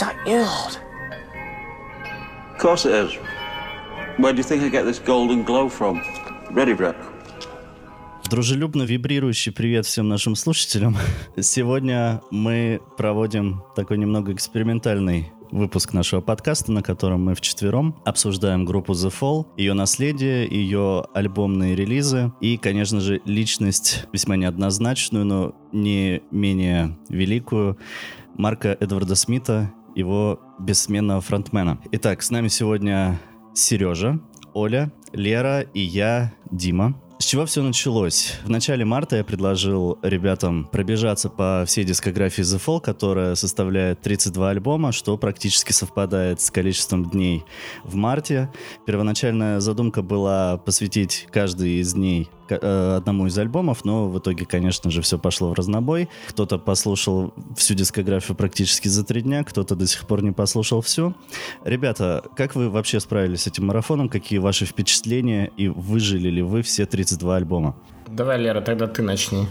Is that you? Of course it is. Where do you think I get this golden glow from? Ready, Brett? Дружелюбно вибрирующий привет всем нашим слушателям. Сегодня мы проводим такой немного экспериментальный выпуск нашего подкаста, на котором мы вчетвером обсуждаем группу The Fall, ее наследие, ее альбомные релизы и, конечно же, личность весьма неоднозначную, но не менее великую Марка Эдварда Смита, его бессменного фронтмена. Итак, с нами сегодня Сережа, Оля, Лера и я, Дима. С чего все началось? В начале марта я предложил ребятам пробежаться по всей дискографии The Fall, которая составляет 32 альбома, что практически совпадает с количеством дней в марте. Первоначальная задумка была посвятить каждый из дней э, одному из альбомов, но в итоге, конечно же, все пошло в разнобой. Кто-то послушал всю дискографию практически за три дня, кто-то до сих пор не послушал всю. Ребята, как вы вообще справились с этим марафоном? Какие ваши впечатления? И выжили ли вы все 32 альбома? Давай, Лера, тогда ты начни.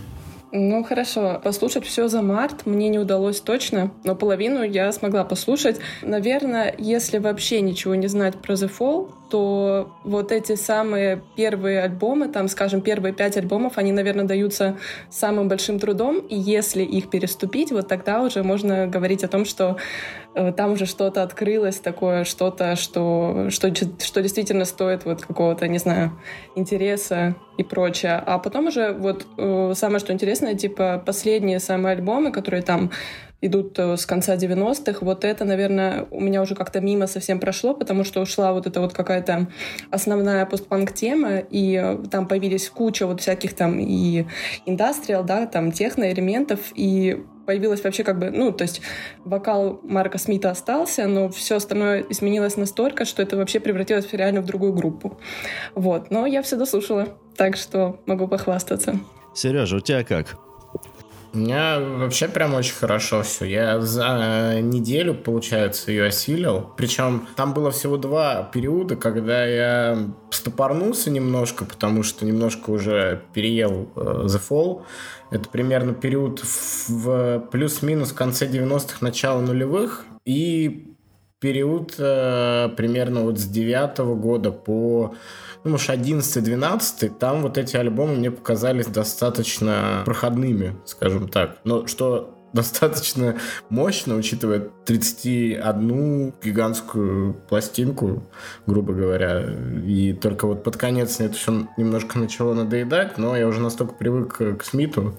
Ну, хорошо. Послушать все за март мне не удалось точно, но половину я смогла послушать. Наверное, если вообще ничего не знать про The Fall, то вот эти самые первые альбомы, там, скажем, первые пять альбомов, они, наверное, даются самым большим трудом, и если их переступить, вот тогда уже можно говорить о том, что э, там уже что-то открылось такое, что-то, что, что, что действительно стоит вот какого-то, не знаю, интереса и прочее. А потом уже вот э, самое, что интересное, типа последние самые альбомы, которые там идут э, с конца 90-х. Вот это, наверное, у меня уже как-то мимо совсем прошло, потому что ушла вот эта вот какая-то основная постпанк-тема, и э, там появились куча вот всяких там и индастриал, да, там техно-элементов, и появилась вообще как бы, ну, то есть вокал Марка Смита остался, но все остальное изменилось настолько, что это вообще превратилось реально в другую группу. Вот, но я все дослушала, так что могу похвастаться. Сережа, у тебя как? У меня вообще прям очень хорошо все. Я за неделю, получается, ее осилил. Причем там было всего два периода, когда я стопорнулся немножко, потому что немножко уже переел э, The Fall. Это примерно период в плюс-минус конце 90-х, начало нулевых. И период э, примерно вот с девятого года по ну, может, 11-12, там вот эти альбомы мне показались достаточно проходными, скажем так. Но что достаточно мощно, учитывая 31 гигантскую пластинку, грубо говоря. И только вот под конец мне это все немножко начало надоедать, но я уже настолько привык к Смиту,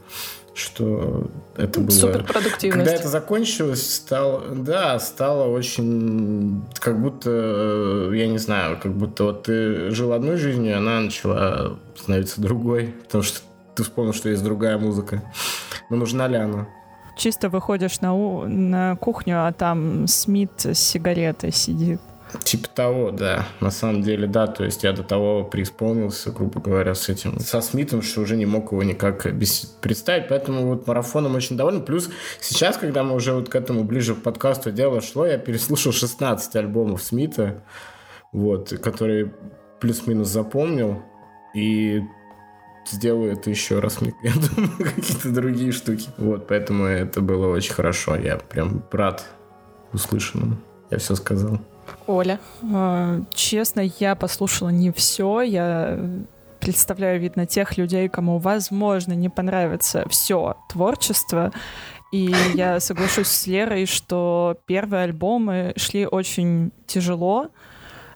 что это было... Суперпродуктивность. Когда это закончилось, стало... Да, стало очень... Как будто, э, я не знаю, как будто вот ты жил одной жизнью, она начала становиться другой, потому что ты вспомнил, что есть другая музыка. Но нужна ли она? Чисто выходишь на, у... на кухню, а там Смит с сигаретой сидит. Типа того, да. На самом деле, да. То есть я до того преисполнился, грубо говоря, с этим, со Смитом, что уже не мог его никак представить. Поэтому вот марафоном очень доволен. Плюс сейчас, когда мы уже вот к этому ближе к подкасту дело шло, я переслушал 16 альбомов Смита, вот, которые плюс-минус запомнил. И сделаю это еще раз, я думаю, какие-то другие штуки. Вот, поэтому это было очень хорошо. Я прям рад услышанному. Я все сказал. Оля. Э, честно, я послушала не все. Я представляю, видно, тех людей, кому, возможно, не понравится все творчество. И я соглашусь с Лерой, что первые альбомы шли очень тяжело.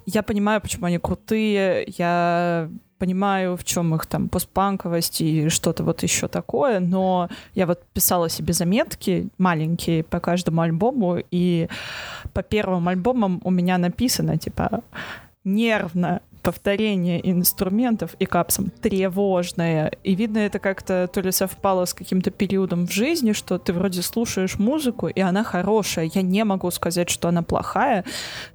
Я понимаю, почему они крутые. Я понимаю, в чем их там постпанковость и что-то вот еще такое, но я вот писала себе заметки маленькие по каждому альбому, и по первым альбомам у меня написано, типа, нервно, повторение инструментов и капсом тревожное. И видно, это как-то то ли совпало с каким-то периодом в жизни, что ты вроде слушаешь музыку, и она хорошая. Я не могу сказать, что она плохая,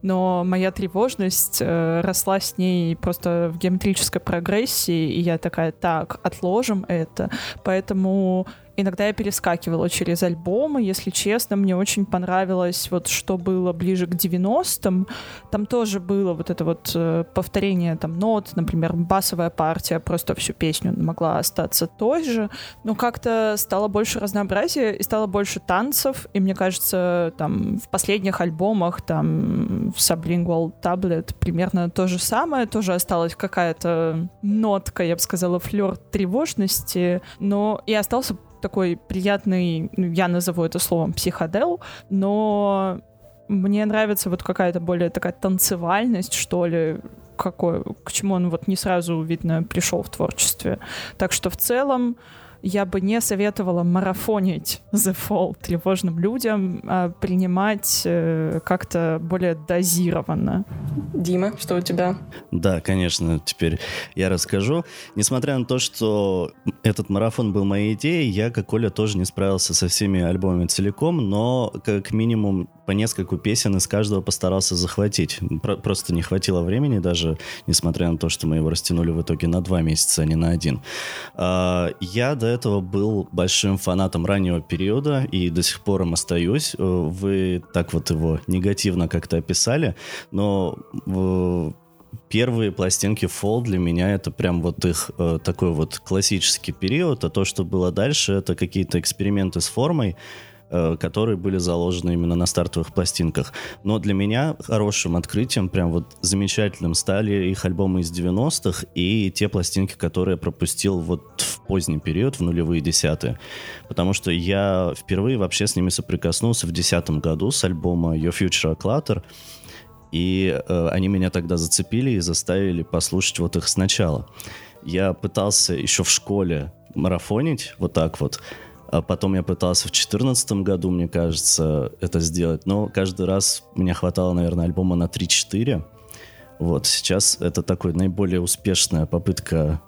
но моя тревожность э, росла с ней просто в геометрической прогрессии, и я такая, так, отложим это. Поэтому иногда я перескакивала через альбомы, если честно, мне очень понравилось вот что было ближе к 90-м, там тоже было вот это вот э, повторение там нот, например, басовая партия, просто всю песню могла остаться той же, но как-то стало больше разнообразия и стало больше танцев, и мне кажется, там в последних альбомах, там в Sublingual Tablet примерно то же самое, тоже осталась какая-то нотка, я бы сказала, флер тревожности, но и остался такой приятный, ну, я назову это словом психодел, но мне нравится вот какая-то более такая танцевальность, что ли, какой, к чему он вот не сразу, видно, пришел в творчестве. Так что в целом я бы не советовала марафонить The Fall тревожным людям, а принимать э, как-то более дозированно. Дима, что у тебя? Да, конечно, теперь я расскажу. Несмотря на то, что этот марафон был моей идеей, я, как Оля, тоже не справился со всеми альбомами целиком, но как минимум по нескольку песен из каждого постарался захватить. Про просто не хватило времени даже, несмотря на то, что мы его растянули в итоге на два месяца, а не на один. А, я до этого был большим фанатом раннего периода и до сих пор им остаюсь. Э, вы так вот его негативно как-то описали, но первые пластинки Fall для меня это прям вот их э, такой вот классический период, а то, что было дальше, это какие-то эксперименты с формой, Э, которые были заложены именно на стартовых пластинках. Но для меня хорошим открытием, прям вот замечательным стали их альбомы из 90-х и те пластинки, которые я пропустил вот в поздний период, в нулевые десятые. Потому что я впервые вообще с ними соприкоснулся в десятом году с альбома Your Future Clutter. И э, они меня тогда зацепили и заставили послушать вот их сначала. Я пытался еще в школе марафонить вот так вот, а потом я пытался в 2014 году, мне кажется, это сделать. Но каждый раз мне хватало, наверное, альбома на 3-4. Вот, сейчас это такой наиболее успешная попытка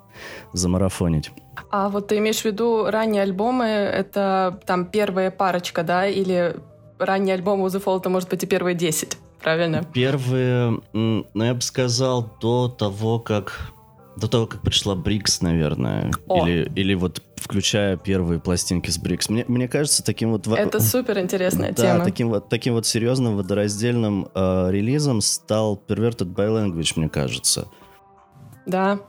замарафонить. А вот ты имеешь в виду ранние альбомы, это там первая парочка, да, или ранние альбомы у The Fall, это может быть и первые 10, правильно? Первые, ну, я бы сказал, до того, как до того, как пришла Брикс, наверное. О. Или, или вот включая первые пластинки с Брикс. Мне, мне кажется, таким вот... Это супер интересная да, тема. таким вот, таким вот серьезным водораздельным э, релизом стал Perverted by Language, мне кажется. Да,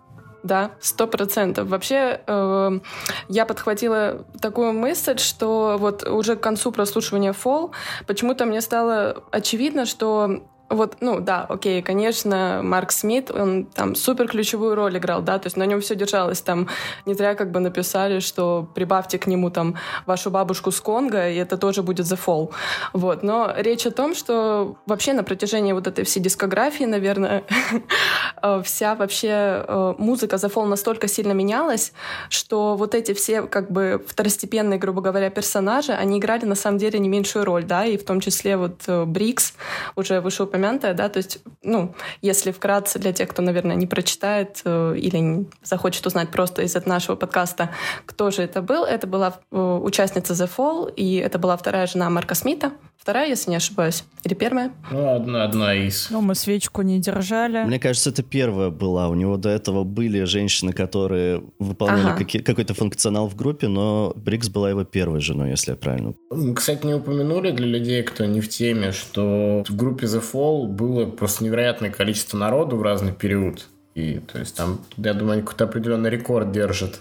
да, сто процентов. Вообще, э, я подхватила такую мысль, что вот уже к концу прослушивания Fall почему-то мне стало очевидно, что вот, ну да, окей, конечно, Марк Смит, он там супер ключевую роль играл, да, то есть на нем все держалось, там не зря как бы написали, что прибавьте к нему там вашу бабушку с Конго, и это тоже будет The Fall. Вот, но речь о том, что вообще на протяжении вот этой всей дискографии, наверное, э, вся вообще э, музыка The Fall настолько сильно менялась, что вот эти все как бы второстепенные, грубо говоря, персонажи, они играли на самом деле не меньшую роль, да, и в том числе вот э, Брикс, уже вышеупомянутый упомянутое, да, то есть, ну, если вкратце для тех, кто, наверное, не прочитает э, или захочет узнать просто из нашего подкаста, кто же это был, это была э, участница The Fall, и это была вторая жена Марка Смита, Вторая, если не ошибаюсь. Или первая? Ну, одна, одна из. Ну, мы свечку не держали. Мне кажется, это первая была. У него до этого были женщины, которые выполняли ага. какие, какой-то функционал в группе, но Брикс была его первой женой, если я правильно. Кстати, не упомянули для людей, кто не в теме, что в группе The Fall было просто невероятное количество народу в разный период. И, то есть, там, я думаю, они какой-то определенный рекорд держат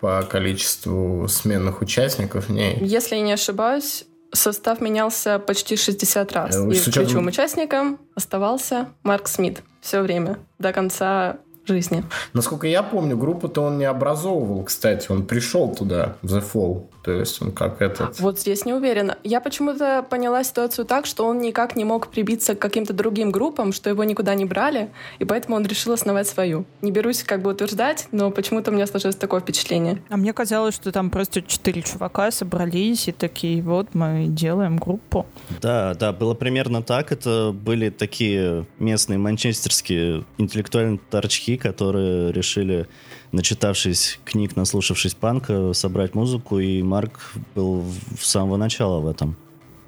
по количеству сменных участников в ней. Если я не ошибаюсь, состав менялся почти 60 раз. Э, и учетом... ключевым участником оставался Марк Смит все время, до конца жизни. Насколько я помню, группу-то он не образовывал, кстати. Он пришел туда, в The Fall. То есть он как этот... Вот здесь не уверена. Я почему-то поняла ситуацию так, что он никак не мог прибиться к каким-то другим группам, что его никуда не брали, и поэтому он решил основать свою. Не берусь как бы утверждать, но почему-то у меня сложилось такое впечатление. А мне казалось, что там просто четыре чувака собрались и такие, вот мы делаем группу. Да, да, было примерно так. Это были такие местные манчестерские интеллектуальные торчки, которые решили начитавшись книг, наслушавшись панка, собрать музыку, и Марк был с самого начала в этом.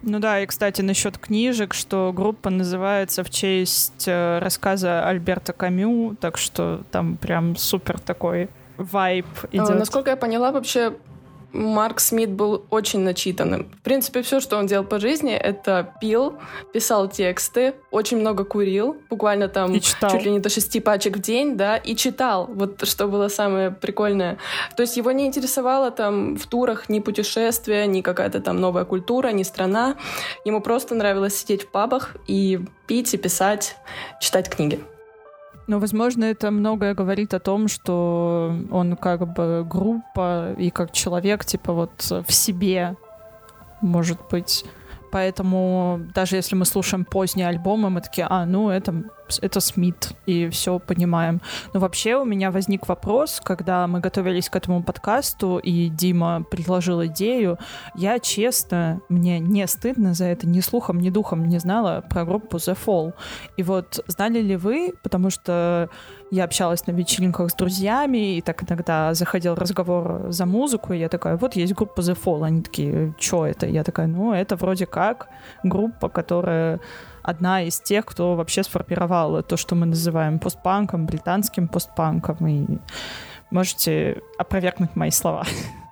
Ну да, и, кстати, насчет книжек, что группа называется в честь э, рассказа Альберта Камю, так что там прям супер такой вайб идет. А, насколько я поняла, вообще Марк Смит был очень начитанным. В принципе, все, что он делал по жизни, это пил, писал тексты, очень много курил, буквально там чуть ли не до шести пачек в день, да, и читал. Вот что было самое прикольное. То есть его не интересовало там в турах ни путешествия, ни какая-то там новая культура, ни страна. Ему просто нравилось сидеть в пабах и пить, и писать, читать книги. Но, возможно, это многое говорит о том, что он как бы группа и как человек, типа вот в себе, может быть. Поэтому даже если мы слушаем поздние альбомы, мы такие, а, ну это это Смит, и все понимаем. Но вообще у меня возник вопрос, когда мы готовились к этому подкасту, и Дима предложил идею, я честно, мне не стыдно за это, ни слухом, ни духом не знала про группу The Fall. И вот знали ли вы, потому что я общалась на вечеринках с друзьями, и так иногда заходил разговор за музыку, и я такая, вот есть группа The Fall. Они такие, что это? Я такая, ну, это вроде как группа, которая одна из тех, кто вообще сформировал то, что мы называем постпанком, британским постпанком. И можете опровергнуть мои слова.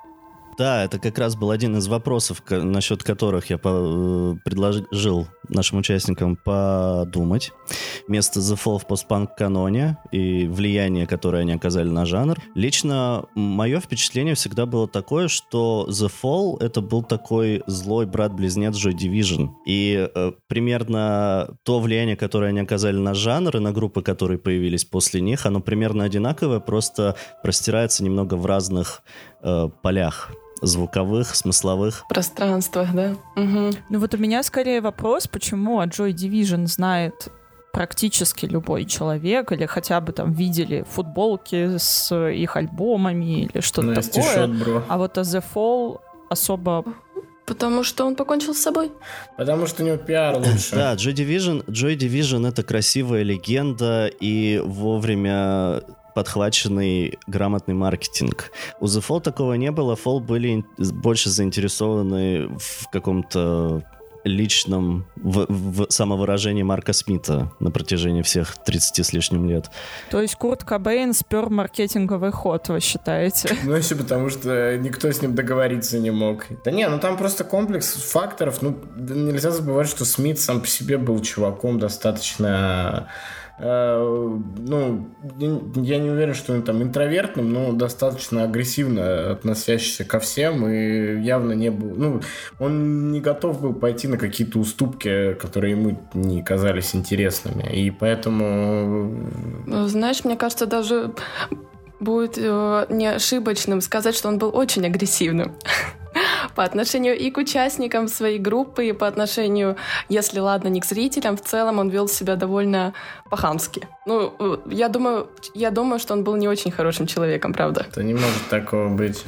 Да, это как раз был один из вопросов, насчет которых я э, предложил нашим участникам подумать. Место The Fall в постпанк-каноне и влияние, которое они оказали на жанр. Лично мое впечатление всегда было такое, что The Fall это был такой злой брат-близнец Joy Division. И э, примерно то влияние, которое они оказали на жанр и на группы, которые появились после них, оно примерно одинаковое, просто простирается немного в разных э, полях звуковых, смысловых. Пространствах, да. Угу. Ну вот у меня скорее вопрос, почему о Joy Division знает практически любой человек, или хотя бы там видели футболки с их альбомами или что-то ну, такое. Бро. А вот о The Fall особо Потому что он покончил с собой. Потому что у него пиар лучше. Да, Joy Division, Joy Division это красивая легенда, и вовремя подхваченный грамотный маркетинг. У The Fall такого не было. Fall были больше заинтересованы в каком-то личном в, в самовыражении Марка Смита на протяжении всех 30 с лишним лет. То есть Курт Кобейн спер маркетинговый ход, вы считаете? Ну, еще потому что никто с ним договориться не мог. Да не, ну там просто комплекс факторов. Ну, нельзя забывать, что Смит сам по себе был чуваком достаточно ну, я не уверен, что он там интровертным, но достаточно агрессивно относящийся ко всем и явно не был, ну, он не готов был пойти на какие-то уступки, которые ему не казались интересными, и поэтому... Ну, знаешь, мне кажется, даже будет э, не ошибочным сказать, что он был очень агрессивным по отношению и к участникам своей группы, и по отношению, если ладно, не к зрителям, в целом он вел себя довольно по-хамски. Ну, э, я думаю, я думаю, что он был не очень хорошим человеком, правда. Это не может такого быть.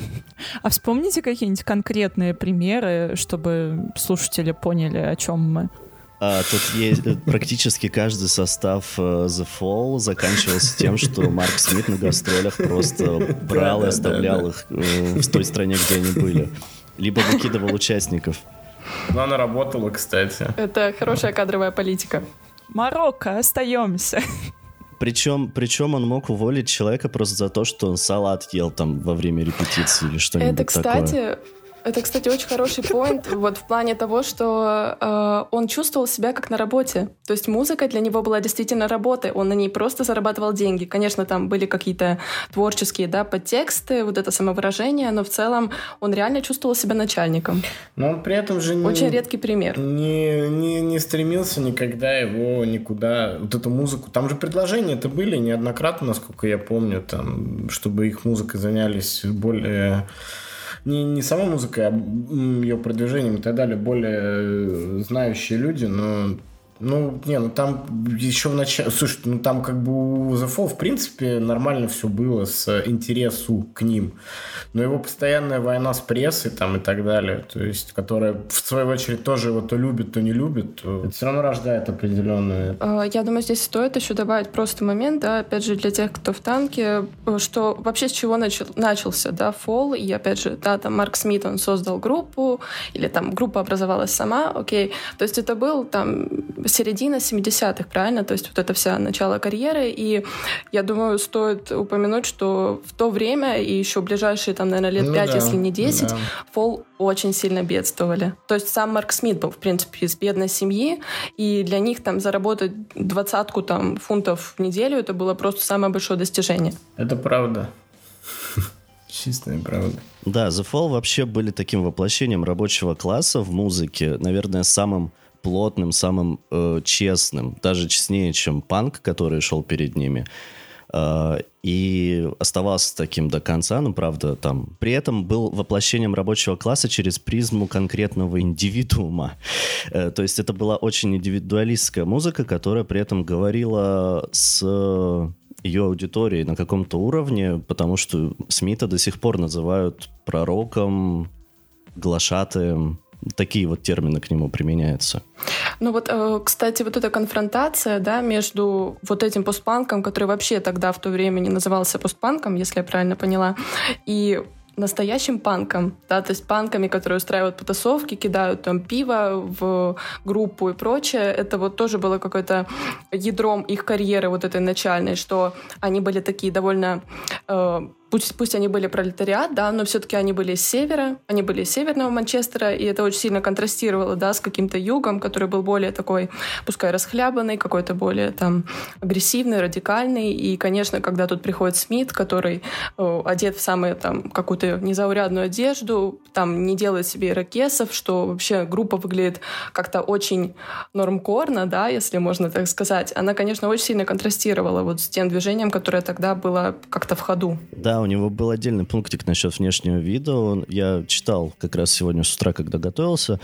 А вспомните какие-нибудь конкретные примеры, чтобы слушатели поняли, о чем мы. А, тут есть э, практически каждый состав uh, The Fall заканчивался тем, что Марк Смит на гастролях просто брал и оставлял их uh, в той стране, где они были либо выкидывал участников. Ну, она работала, кстати. Это хорошая кадровая политика. Марокко, остаемся. Причем, причем он мог уволить человека просто за то, что он салат ел там во время репетиции или что-нибудь Это, кстати, такое. Это, кстати, очень хороший поинт вот в плане того, что э, он чувствовал себя как на работе. То есть музыка для него была действительно работой. Он на ней просто зарабатывал деньги. Конечно, там были какие-то творческие да, подтексты, вот это самовыражение, но в целом он реально чувствовал себя начальником. Но он при этом же... Очень редкий пример. Не, не, не стремился никогда его никуда... Вот эту музыку... Там же предложения-то были неоднократно, насколько я помню, там, чтобы их музыкой занялись более не, не сама музыка, а ее продвижением и так далее, более э, знающие люди, но ну, не, ну там еще в начале... Слушай, ну там как бы у The Fall, в принципе, нормально все было с интересу к ним. Но его постоянная война с прессой там и так далее, то есть, которая в свою очередь тоже его то любит, то не любит, то это все равно рождает определенные... А, я думаю, здесь стоит еще добавить просто момент, да, опять же, для тех, кто в танке, что вообще с чего начал, начался, да, Fall, и опять же, да, там Марк Смит, он создал группу, или там группа образовалась сама, окей, то есть это был там середина 70-х, правильно? То есть вот это вся начало карьеры. И я думаю, стоит упомянуть, что в то время и еще ближайшие, там, наверное, лет ну, 5, да, если не 10, да. Фол очень сильно бедствовали. То есть сам Марк Смит был, в принципе, из бедной семьи, и для них там заработать двадцатку там фунтов в неделю это было просто самое большое достижение. Это правда. Чистая правда. Да, The Fall вообще были таким воплощением рабочего класса в музыке, наверное, самым плотным, самым э, честным, даже честнее, чем панк, который шел перед ними. Э, и оставался таким до конца, ну, правда, там. При этом был воплощением рабочего класса через призму конкретного индивидуума. Э, то есть это была очень индивидуалистская музыка, которая при этом говорила с ее аудиторией на каком-то уровне, потому что Смита до сих пор называют пророком, глашатаем, такие вот термины к нему применяются. Ну вот, э, кстати, вот эта конфронтация, да, между вот этим постпанком, который вообще тогда в то время не назывался постпанком, если я правильно поняла, и настоящим панком, да, то есть панками, которые устраивают потасовки, кидают там пиво в группу и прочее, это вот тоже было какое-то ядром их карьеры вот этой начальной, что они были такие довольно э, Пусть, пусть они были пролетариат, да, но все-таки они были с севера, они были из северного Манчестера, и это очень сильно контрастировало, да, с каким-то югом, который был более такой, пускай расхлябанный, какой-то более там агрессивный, радикальный. И, конечно, когда тут приходит Смит, который э, одет в самую там какую-то незаурядную одежду, там не делает себе ирокесов, что вообще группа выглядит как-то очень нормкорно, да, если можно так сказать. Она, конечно, очень сильно контрастировала вот с тем движением, которое тогда было как-то в ходу. Да, у него был отдельный пунктик насчет внешнего вида. Он, я читал как раз сегодня с утра, когда готовился.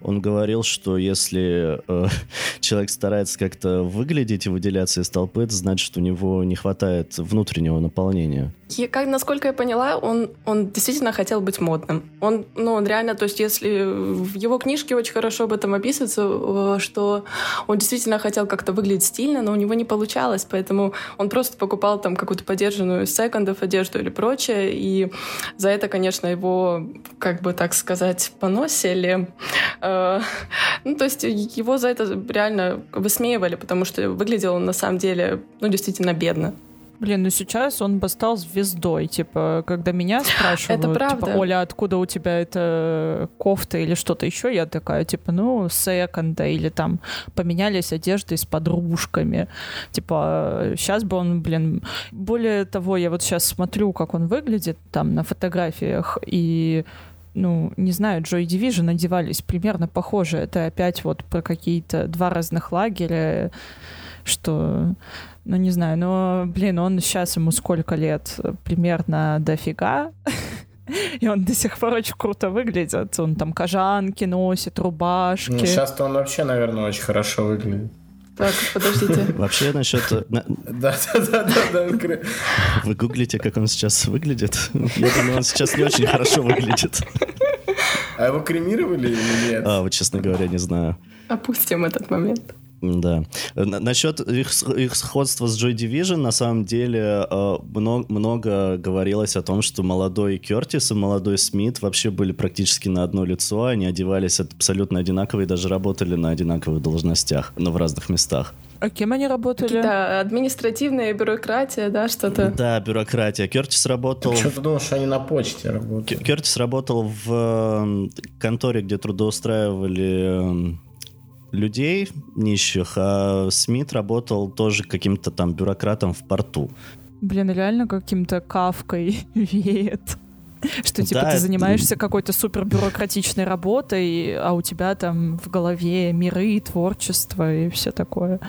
Он говорил, что если э, человек старается как-то выглядеть и выделяться из толпы, это значит, у него не хватает внутреннего наполнения. Я, как, насколько я поняла, он, он действительно хотел быть модным. Он, ну, он реально, то есть если в его книжке очень хорошо об этом описывается, э, что он действительно хотел как-то выглядеть стильно, но у него не получалось, поэтому он просто покупал там какую-то подержанную секондов одежду или прочее, и за это, конечно, его, как бы так сказать, поносили. Э, ну, то есть его за это реально высмеивали, потому что выглядел он на самом деле, ну, действительно бедно. Блин, ну сейчас он бы стал звездой. Типа, когда меня спрашивают, это правда. типа, Оля, откуда у тебя эта кофта или что-то еще, я такая, типа, ну, секонда, или там поменялись одеждой с подружками. Типа, сейчас бы он, блин... Более того, я вот сейчас смотрю, как он выглядит там на фотографиях, и ну, не знаю, Joy Division надевались примерно похоже. Это опять вот про какие-то два разных лагеря, что ну, не знаю, но, блин, он сейчас ему сколько лет? Примерно дофига. И он до сих пор очень круто выглядит. Он там кожанки носит, рубашки. Ну, сейчас-то он вообще, наверное, очень хорошо выглядит. Так, подождите. Вообще насчет... Да, да, да, да, да. Вы гуглите, как он сейчас выглядит? Я думаю, он сейчас не очень хорошо выглядит. А его кремировали или нет? А, вот, честно говоря, не знаю. Опустим этот момент. Да. Насчет их, их сходства с Joy Division, на самом деле, э, много, много говорилось о том, что молодой Кертис и молодой Смит вообще были практически на одно лицо, они одевались абсолютно одинаково и даже работали на одинаковых должностях, но в разных местах. А кем они работали? Да, административная бюрократия, да, что-то. Да, бюрократия. Кертис работал... Что ты думал, что они на почте работали? Кертис работал в конторе, где трудоустраивали людей нищих, а Смит работал тоже каким-то там бюрократом в порту. Блин, реально каким-то кавкой веет. Что, типа, да, ты занимаешься какой-то супер бюрократичной работой, а у тебя там в голове миры, творчество и все такое.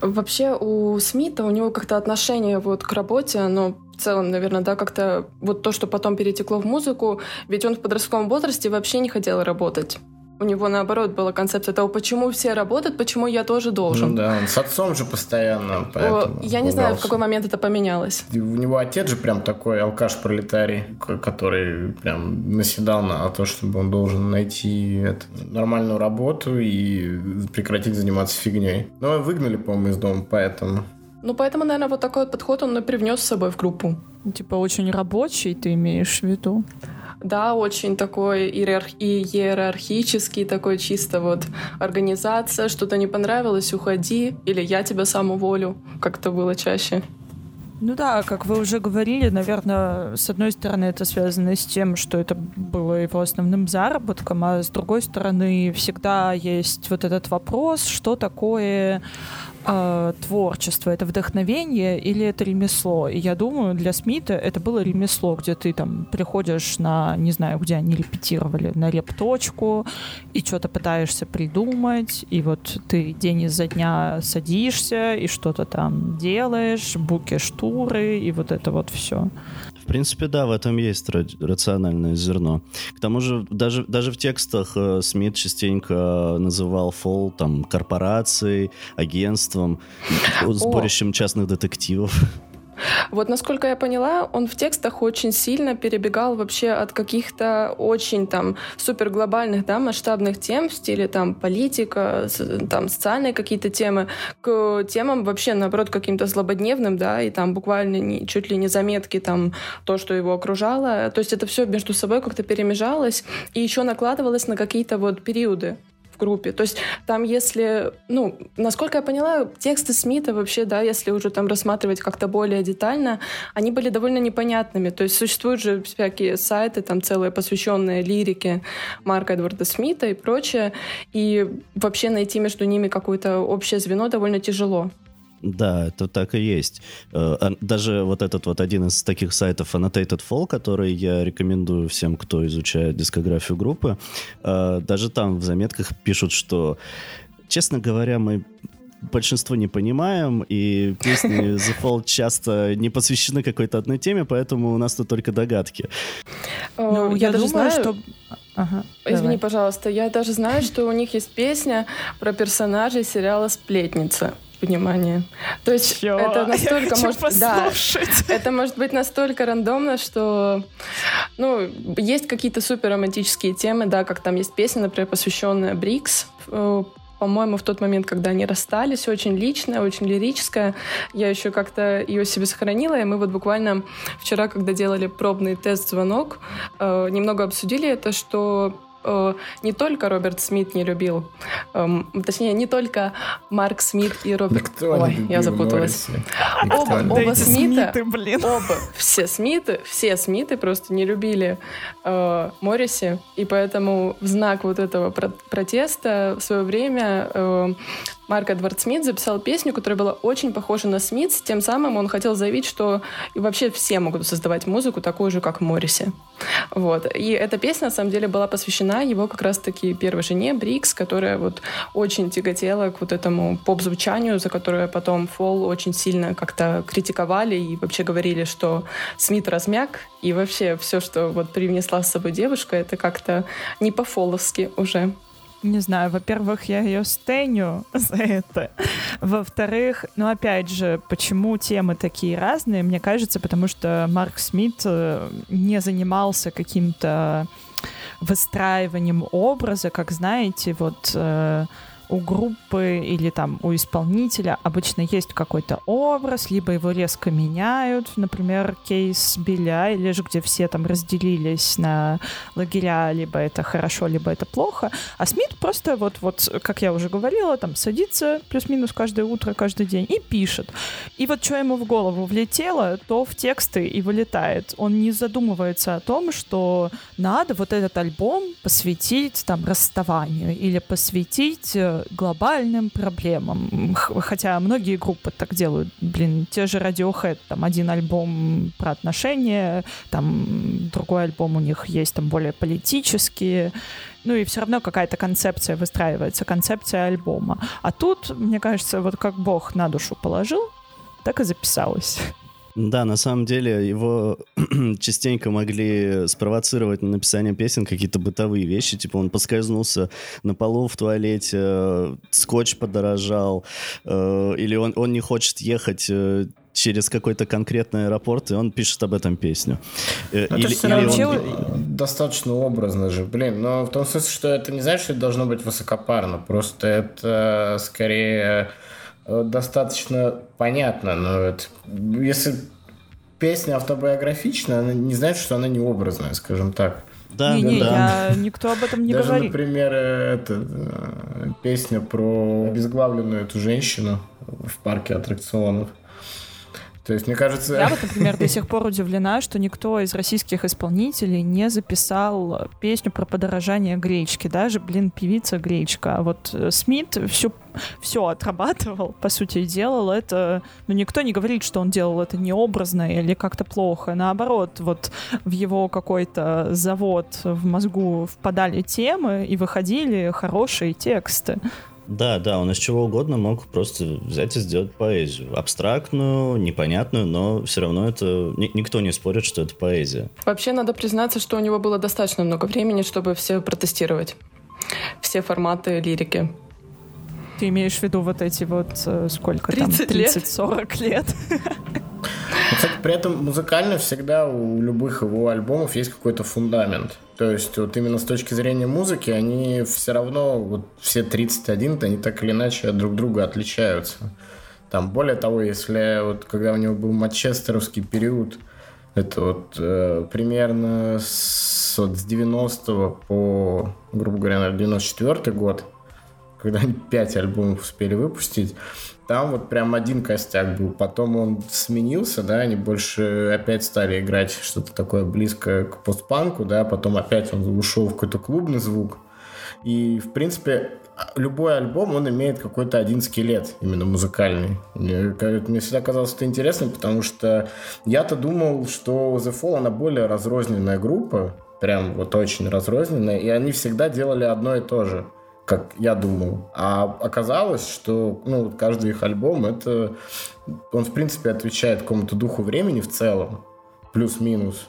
Вообще у Смита, у него как-то отношение вот к работе, оно в целом, наверное, да, как-то вот то, что потом перетекло в музыку, ведь он в подростковом возрасте вообще не хотел работать. У него, наоборот, была концепция того, почему все работают, почему я тоже должен. Ну да, он с отцом же постоянно, поэтому Я не знаю, в какой момент это поменялось. У него отец же прям такой алкаш-пролетарий, который прям наседал на то, чтобы он должен найти это, нормальную работу и прекратить заниматься фигней. Но выгнали, по-моему, из дома, поэтому... Ну, поэтому, наверное, вот такой вот подход он и привнес с собой в группу. Типа очень рабочий, ты имеешь в виду? Да, очень такой иерарх... иерархический, такой чисто вот организация, что-то не понравилось, уходи, или я тебя сам уволю, как это было чаще. Ну да, как вы уже говорили, наверное, с одной стороны это связано с тем, что это было его основным заработком, а с другой стороны всегда есть вот этот вопрос, что такое э, творчество, это вдохновение или это ремесло. И я думаю, для Смита это было ремесло, где ты там приходишь на, не знаю, где они репетировали, на репточку, и что-то пытаешься придумать, и вот ты день изо дня садишься и что-то там делаешь, букешь туры, и вот это вот все. В принципе, да, в этом есть рациональное зерно. К тому же, даже, даже в текстах э, Смит частенько называл фол там корпорацией, агентством, сборищем частных детективов. Вот насколько я поняла, он в текстах очень сильно перебегал вообще от каких-то очень там супер глобальных, да, масштабных тем в стиле там политика, там социальные какие-то темы, к темам вообще, наоборот, каким-то злободневным, да, и там буквально не, чуть ли не заметки там то, что его окружало. То есть это все между собой как-то перемежалось и еще накладывалось на какие-то вот периоды группе. То есть там, если, ну, насколько я поняла, тексты Смита вообще, да, если уже там рассматривать как-то более детально, они были довольно непонятными. То есть существуют же всякие сайты, там целые посвященные лирике Марка Эдварда Смита и прочее, и вообще найти между ними какое-то общее звено довольно тяжело. Да, это так и есть. Э, даже вот этот вот один из таких сайтов Annotated Fall, который я рекомендую всем, кто изучает дискографию группы, э, даже там в заметках пишут, что, честно говоря, мы большинство не понимаем, и песни The Fall часто не посвящены какой-то одной теме, поэтому у нас тут только догадки. Ну, я, я даже думаю, знаю, что... Ага, Извини, давай. пожалуйста, я даже знаю, что у них есть песня про персонажей сериала «Сплетница» внимание. То есть Чё? это настолько может да, это может быть настолько рандомно, что ну есть какие-то супер романтические темы, да, как там есть песня, например, посвященная Брикс. Э, по-моему, в тот момент, когда они расстались, очень личная, очень лирическая. Я еще как-то ее себе сохранила, и мы вот буквально вчера, когда делали пробный тест-звонок, э, немного обсудили это, что Э, не только Роберт Смит не любил, эм, точнее, не только Марк Смит и Роберт... Никто Ой, не я запуталась. Оба, оба Смита, Смиты, блин. оба, все Смиты, все Смиты просто не любили э, Морриси, и поэтому в знак вот этого протеста в свое время э, Марк Эдвард Смит записал песню, которая была очень похожа на Смит. Тем самым он хотел заявить, что и вообще все могут создавать музыку такую же, как Морриси. Вот. И эта песня, на самом деле, была посвящена его как раз-таки первой жене, Брикс, которая вот очень тяготела к вот этому поп-звучанию, за которое потом Фол очень сильно как-то критиковали и вообще говорили, что Смит размяк, и вообще все, что вот привнесла с собой девушка, это как-то не по-фоловски уже. Не знаю, во-первых, я ее стеню за это. Во-вторых, ну опять же, почему темы такие разные? Мне кажется, потому что Марк Смит э, не занимался каким-то выстраиванием образа, как знаете, вот э, у группы или там у исполнителя обычно есть какой-то образ, либо его резко меняют, например, кейс Беля, или же где все там разделились на лагеря, либо это хорошо, либо это плохо, а Смит просто вот, вот как я уже говорила, там садится плюс-минус каждое утро, каждый день и пишет. И вот что ему в голову влетело, то в тексты и вылетает. Он не задумывается о том, что надо вот этот альбом посвятить там расставанию или посвятить э, глобальным проблемам. Хотя многие группы так делают. Блин, те же Radiohead, там один альбом про отношения, там другой альбом у них есть там более политические. Ну и все равно какая-то концепция выстраивается, концепция альбома. А тут, мне кажется, вот как Бог на душу положил, так и записалось. Да, на самом деле его частенько могли спровоцировать на написание песен какие-то бытовые вещи, типа он поскользнулся на полу в туалете, э, скотч подорожал, э, или он, он не хочет ехать э, через какой-то конкретный аэропорт, и он пишет об этом песню. Ну, или, или вообще он... достаточно образно же, блин, но в том смысле, что это не значит, что это должно быть высокопарно, просто это скорее Э, достаточно понятно, но это, если песня автобиографичная, она не значит, что она не образная, скажем так. Да, Не-не, да. я... никто об этом не Даже, говорит. например, это, э, песня про обезглавленную эту женщину в парке аттракционов. То есть, мне кажется... Я вот, например, до сих пор удивлена, что никто из российских исполнителей не записал песню про подорожание гречки. Даже, блин, певица гречка. А вот э, Смит все, все отрабатывал, по сути, делал это... Но никто не говорит, что он делал это необразно или как-то плохо. Наоборот, вот в его какой-то завод в мозгу впадали темы и выходили хорошие тексты. Да, да, он из чего угодно мог просто взять и сделать поэзию. Абстрактную, непонятную, но все равно это... ни- никто не спорит, что это поэзия. Вообще, надо признаться, что у него было достаточно много времени, чтобы все протестировать. Все форматы лирики. Ты имеешь в виду вот эти вот, э, сколько 30 там, лет. 30-40 лет? Кстати, при этом музыкально всегда у любых его альбомов есть какой-то фундамент. То есть вот именно с точки зрения музыки они все равно, вот все 31, они так или иначе друг друга отличаются. Там, более того, если вот когда у него был манчестеровский период, это вот э, примерно с, вот, с 90 по, грубо говоря, наверное, 94 год, когда они 5 альбомов успели выпустить, там вот прям один костяк был. Потом он сменился, да, они больше опять стали играть что-то такое близкое к постпанку, да, потом опять он ушел в какой-то клубный звук. И, в принципе, любой альбом, он имеет какой-то один скелет, именно музыкальный. Мне, мне всегда казалось это интересным, потому что я-то думал, что The Fall, она более разрозненная группа, прям вот очень разрозненная, и они всегда делали одно и то же как я думал. А оказалось, что ну, каждый их альбом, это он, в принципе, отвечает какому-то духу времени в целом, плюс-минус,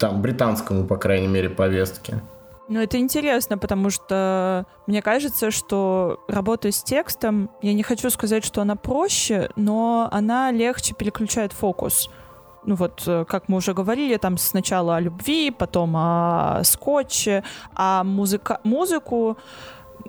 там, британскому, по крайней мере, повестке. Ну, это интересно, потому что мне кажется, что работа с текстом, я не хочу сказать, что она проще, но она легче переключает фокус. Ну вот, э, как мы уже говорили, там сначала о любви, потом о скотче, а музыка, музыку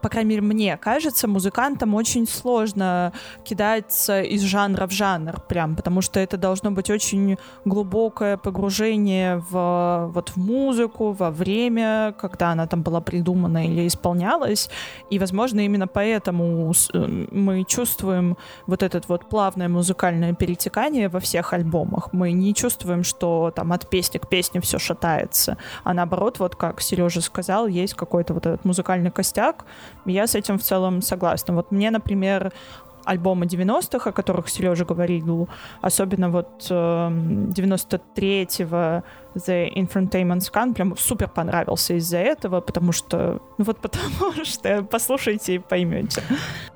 по крайней мере, мне кажется, музыкантам очень сложно кидаться из жанра в жанр прям, потому что это должно быть очень глубокое погружение в, вот, в музыку, во время, когда она там была придумана или исполнялась. И, возможно, именно поэтому э, мы чувствуем вот это вот плавное музыкальное перетекание во всех альбомах. Мы не чувствуем, что там от песни к песне все шатается. А наоборот, вот как Сережа сказал, есть какой-то вот этот музыкальный костяк. Я с этим в целом согласна. Вот мне, например, альбомы 90-х, о которых Сережа говорил, особенно вот эм, 93-го The Infotainment Scan прям супер понравился из-за этого, потому что, ну вот потому что, послушайте и поймете.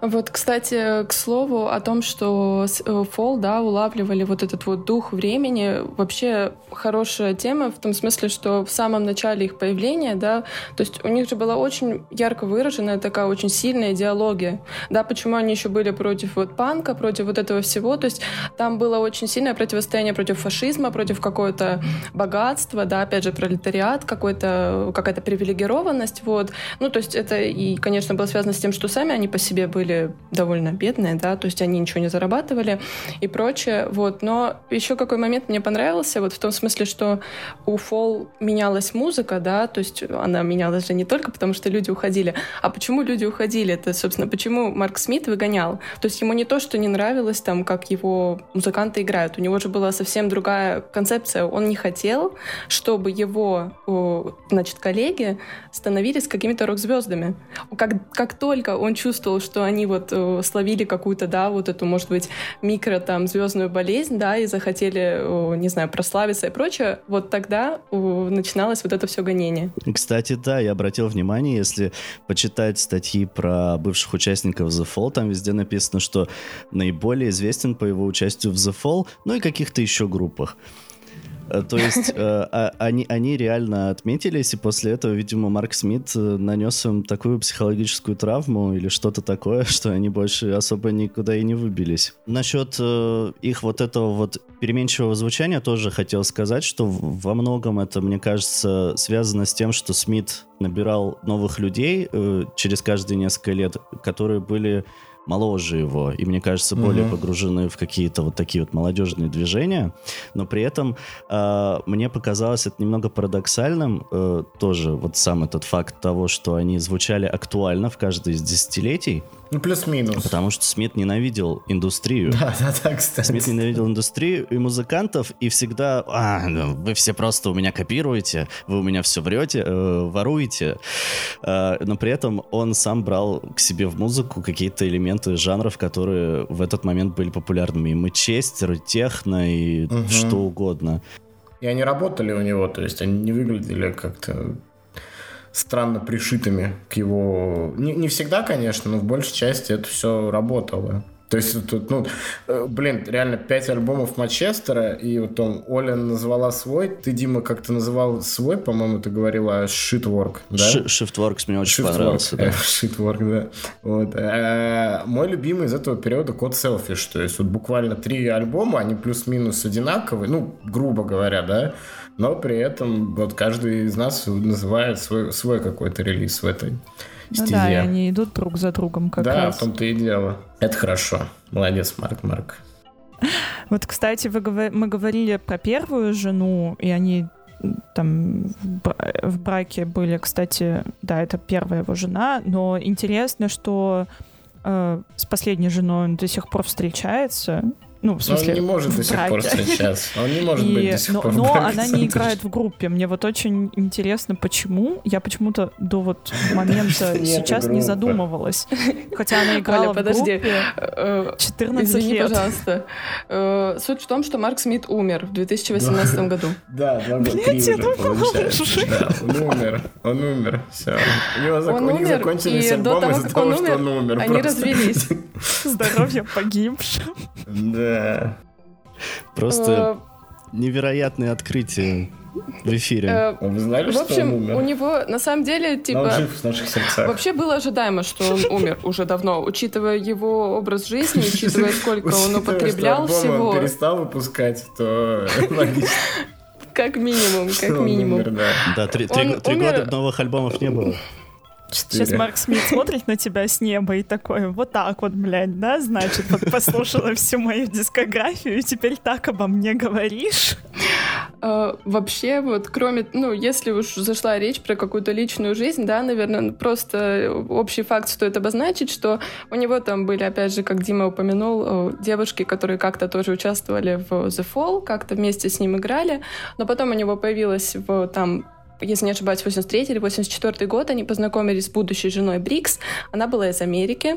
Вот, кстати, к слову о том, что с- э, Fall, да, улавливали вот этот вот дух времени, вообще хорошая тема в том смысле, что в самом начале их появления, да, то есть у них же была очень ярко выраженная такая очень сильная идеология, да, почему они еще были против вот панка, против вот этого всего, то есть там было очень сильное противостояние против фашизма, против какого-то богатства, да, опять же, пролетариат, какой-то, какая-то привилегированность, вот. Ну, то есть это и, конечно, было связано с тем, что сами они по себе были довольно бедные, да, то есть они ничего не зарабатывали и прочее, вот. Но еще какой момент мне понравился, вот в том смысле, что у Фол менялась музыка, да, то есть она менялась же не только потому, что люди уходили, а почему люди уходили? Это, собственно, почему Марк Смит выгонял? То есть ему не то, что не нравилось там, как его музыканты играют, у него же была совсем другая концепция. Он не хотел, чтобы его, значит, коллеги становились какими-то рок-звездами. Как, как только он чувствовал, что они вот словили какую-то, да, вот эту, может быть, микро там звездную болезнь, да, и захотели, не знаю, прославиться и прочее, вот тогда начиналось вот это все гонение. Кстати, да, я обратил внимание, если почитать статьи про бывших участников The Fall, там везде написано, что наиболее известен по его участию в The Fall, ну и каких-то еще группах. Э, То есть э, а- они, они реально отметились, и после этого, видимо, Марк Смит э, нанес им такую психологическую травму или что-то такое, что они больше особо никуда и не выбились. Насчет э, их вот этого вот переменчивого звучания тоже хотел сказать, что во многом это, мне кажется, связано с тем, что Смит набирал новых людей через каждые несколько лет, которые были моложе его, и, мне кажется, более mm-hmm. погружены в какие-то вот такие вот молодежные движения, но при этом э, мне показалось это немного парадоксальным, э, тоже вот сам этот факт того, что они звучали актуально в каждое из десятилетий, ну, плюс-минус. Потому что Смит ненавидел индустрию. Да, да, да, кстати. Смит ненавидел индустрию и музыкантов, и всегда, а, ну, вы все просто у меня копируете, вы у меня все врете, э, воруете. Э, но при этом он сам брал к себе в музыку какие-то элементы жанров, которые в этот момент были популярными. И Манчестер, и техно, и угу. что угодно. И они работали у него, то есть они не выглядели как-то странно пришитыми к его... Не, не всегда, конечно, но в большей части это все работало. То есть тут, ну, э, блин, реально пять альбомов Манчестера, и вот он, Оля назвала свой, ты, Дима, как-то называл свой, по-моему, ты говорила Shitwork, да? Shiftworks мне очень Shiftwork, понравился, да. Shitwork, да. Вот. А, мой любимый из этого периода Код Selfish, то есть вот буквально три альбома, они плюс-минус одинаковые, ну, грубо говоря, да, но при этом вот каждый из нас называет свой, свой какой-то релиз в этой стезе. Ну да, и они идут друг за другом как да, раз. в том-то и дело. Это хорошо. Молодец, Марк, Марк. Вот, кстати, вы, мы говорили про первую жену, и они там в браке были, кстати, да, это первая его жена, но интересно, что э, с последней женой он до сих пор встречается, ну, в смысле, он не может до сих пор сейчас. Он не может и, быть до сих но, пор Но она не играет в группе. Мне вот очень интересно, почему. Я почему-то до вот момента сейчас не задумывалась. Хотя она играла в группе 14 э, лет. пожалуйста. Э, суть в том, что Марк Смит умер в 2018 году. Да, два года, три уже получается. Да, он умер. Он умер. Все. У него закончились альбомы из-за того, что он умер. Они развелись. Здоровье погибшим. Да. Просто невероятное открытие в эфире. Э, вы знали, в общем, у него на самом деле типа в наших сердцах. Вообще было ожидаемо, что он умер уже давно, учитывая его образ жизни, учитывая сколько он употреблял всего. Он перестал выпускать, то Как минимум, как минимум. Да, три года новых альбомов не было. 4. Сейчас Марк Смит смотрит на тебя с неба и такой, вот так вот, блядь, да, значит, вот послушала всю мою дискографию, и теперь так обо мне говоришь. Uh, вообще, вот кроме, ну, если уж зашла речь про какую-то личную жизнь, да, наверное, просто общий факт стоит обозначить, что у него там были, опять же, как Дима упомянул, девушки, которые как-то тоже участвовали в The Fall, как-то вместе с ним играли, но потом у него появилась в, там если не ошибаюсь, 83 или 84 год, они познакомились с будущей женой Брикс. Она была из Америки.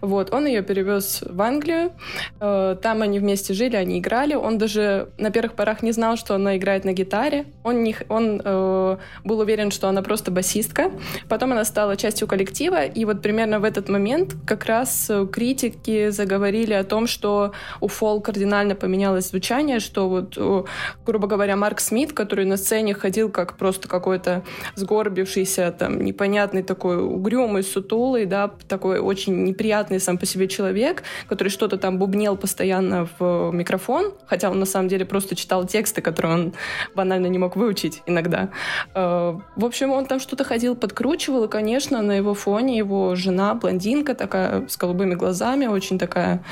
Вот, он ее перевез в Англию. Э, там они вместе жили, они играли. Он даже на первых порах не знал, что она играет на гитаре. Он, не, он э, был уверен, что она просто басистка. Потом она стала частью коллектива. И вот примерно в этот момент как раз критики заговорили о том, что у Фол кардинально поменялось звучание, что вот, грубо говоря, Марк Смит, который на сцене ходил как просто какой-то сгорбившийся, там, непонятный такой угрюмый, сутулый, да, такой очень неприятный сам по себе человек, который что-то там бубнел постоянно в микрофон, хотя он на самом деле просто читал тексты, которые он банально не мог выучить иногда. Э, в общем, он там что-то ходил, подкручивал, и, конечно, на его фоне его жена, блондинка такая, с голубыми глазами, очень такая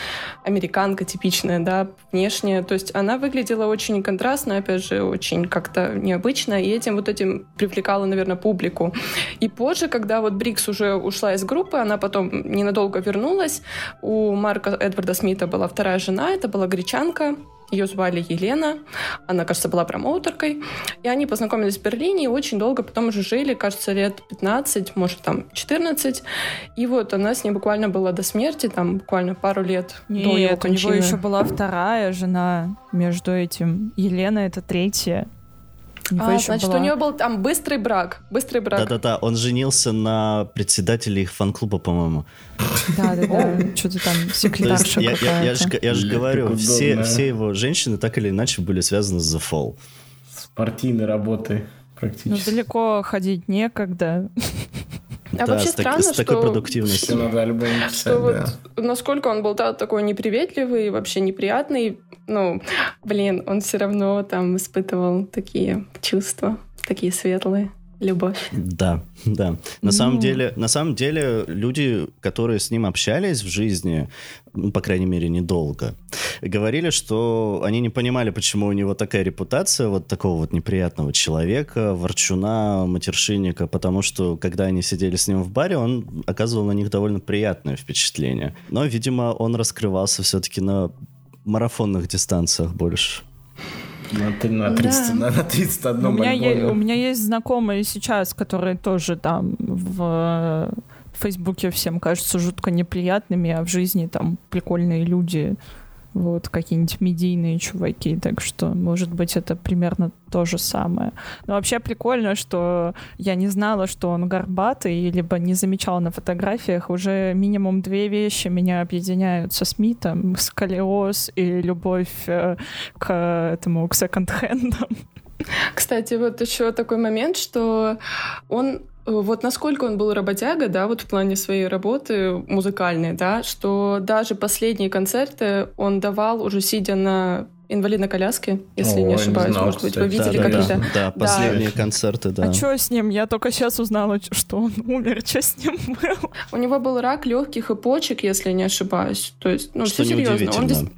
американка типичная, да, внешне. То есть она выглядела очень контрастно, опять же, очень как-то необычно, и этим вот этим привлекала, наверное, публику. И позже, когда вот Брикс уже ушла из группы, она потом ненадолго вернулась. У Марка Эдварда Смита была вторая жена, это была гречанка, ее звали Елена. Она, кажется, была промоутеркой. И они познакомились в Берлине и очень долго потом уже жили, кажется, лет 15, может, там 14. И вот она с ней буквально была до смерти, там буквально пару лет Нет, до его кончины. у него еще была вторая жена между этим. Елена — это третья. А, значит, была... у него был там быстрый брак. Быстрый брак. Да-да-да, он женился на председателе их фан-клуба, по-моему. Да-да-да, что-то там секретарша я, же, говорю, все, все его женщины так или иначе были связаны с The Fall. С партийной работой практически. Ну, далеко ходить некогда. А да, вообще с странно, с такой продуктивностью. Надо альбом писать, что да. вот насколько он был да, такой неприветливый, вообще неприятный, ну, блин, он все равно там испытывал такие чувства, такие светлые. Любовь. Да, да. На самом деле, на самом деле, люди, которые с ним общались в жизни, ну, по крайней мере, недолго, говорили, что они не понимали, почему у него такая репутация вот такого вот неприятного человека, ворчуна, матершинника, потому что, когда они сидели с ним в баре, он оказывал на них довольно приятное впечатление. Но, видимо, он раскрывался все-таки на марафонных дистанциях больше. На, на 30, на, на 31 у, меня альбоме. е- у меня есть знакомые сейчас, которые тоже там в э, Фейсбуке всем кажутся жутко неприятными, а в жизни там прикольные люди, вот какие-нибудь медийные чуваки, так что, может быть, это примерно то же самое. Но вообще прикольно, что я не знала, что он горбатый, либо не замечала на фотографиях. Уже минимум две вещи меня объединяют со Смитом. Сколиоз и любовь э, к этому, к секонд-хендам. Кстати, вот еще такой момент, что он вот насколько он был работяга, да, вот в плане своей работы музыкальной, да, что даже последние концерты он давал уже сидя на инвалидной коляске, если Ой, не не ошибаюсь, знал, может быть, вы кстати. видели да, да, какие-то... да, да, последние концерты, да. А что с ним? Я только сейчас узнала, что он умер. Что с ним было? У него был рак легких и почек, если не ошибаюсь. То есть, ну, Что все серьезно. Он неудивительно. дес-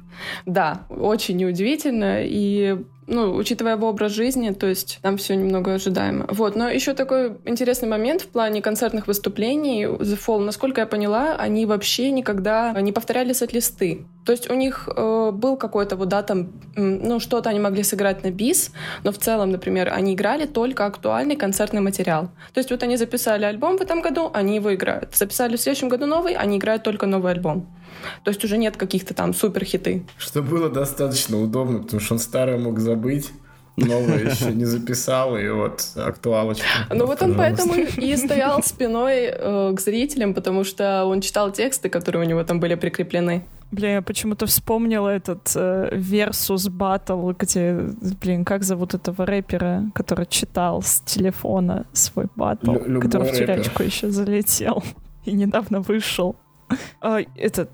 Да, очень неудивительно. И ну, учитывая его образ жизни, то есть там все немного ожидаемо. Вот, но еще такой интересный момент в плане концертных выступлений The Fall, насколько я поняла, они вообще никогда не повторяли сет-листы. То есть у них э, был какой-то вот, да, там, ну, что-то они могли сыграть на бис, но в целом, например, они играли только актуальный концертный материал. То есть вот они записали альбом в этом году, они его играют. Записали в следующем году новый, они играют только новый альбом. То есть уже нет каких-то там супер хиты. Что было достаточно удобно, потому что он старое мог забыть, новое еще не записал, и вот актуалочка. Ну вот он поэтому и стоял спиной э, к зрителям, потому что он читал тексты, которые у него там были прикреплены. Бля, я почему-то вспомнила этот э, Versus Battle, где, блин, как зовут этого рэпера, который читал с телефона свой батл, Лю- который в рэпер. тюрячку еще залетел и недавно вышел. А, этот,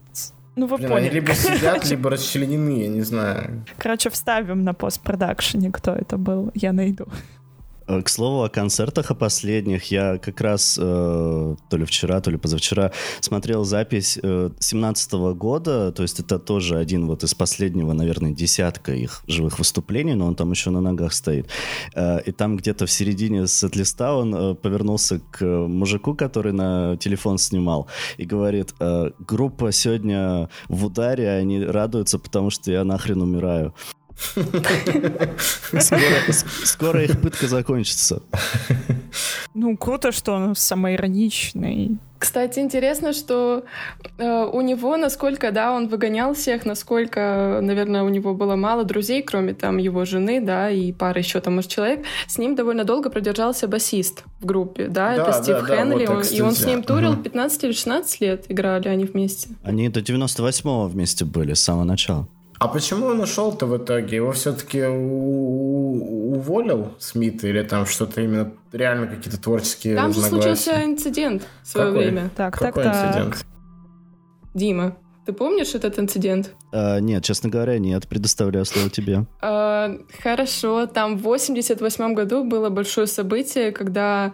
ну вы Блин, они поняли. либо сидят, либо расчленены, я не знаю. Короче, вставим на постпродакшене, кто это был, я найду. Э, К слову о концертах, о последних, я как раз э, то ли вчера, то ли позавчера смотрел запись э, 17 года, то есть это тоже один вот из последнего, наверное, десятка их живых выступлений, но он там еще на ногах стоит. Э, и там где-то в середине сет-листа он э, повернулся к мужику, который на телефон снимал, и говорит, э, группа сегодня в ударе, они радуются, потому что я нахрен умираю. Скоро, их пытка закончится. Ну, круто, что он самоироничный. Кстати, интересно, что э, у него, насколько, да, он выгонял всех, насколько, наверное, у него было мало друзей, кроме там его жены, да, и пары еще там, может, человек. С ним довольно долго продержался басист в группе, да, Да, это да, Стив да, Хенли, вот он- и он с ним турил Мгм. 15 или 16 лет, играли они вместе. Они до 98-го вместе были, с самого начала. А почему он ушел-то в итоге? Его все-таки уволил Смит или там что-то именно реально какие-то творческие Там же случился инцидент в свое Какой? время. Так, Какой так, так. инцидент? Дима, ты помнишь этот инцидент? А, нет, честно говоря, нет. Предоставляю слово тебе. А, Хорошо, там в 88 году было большое событие, когда,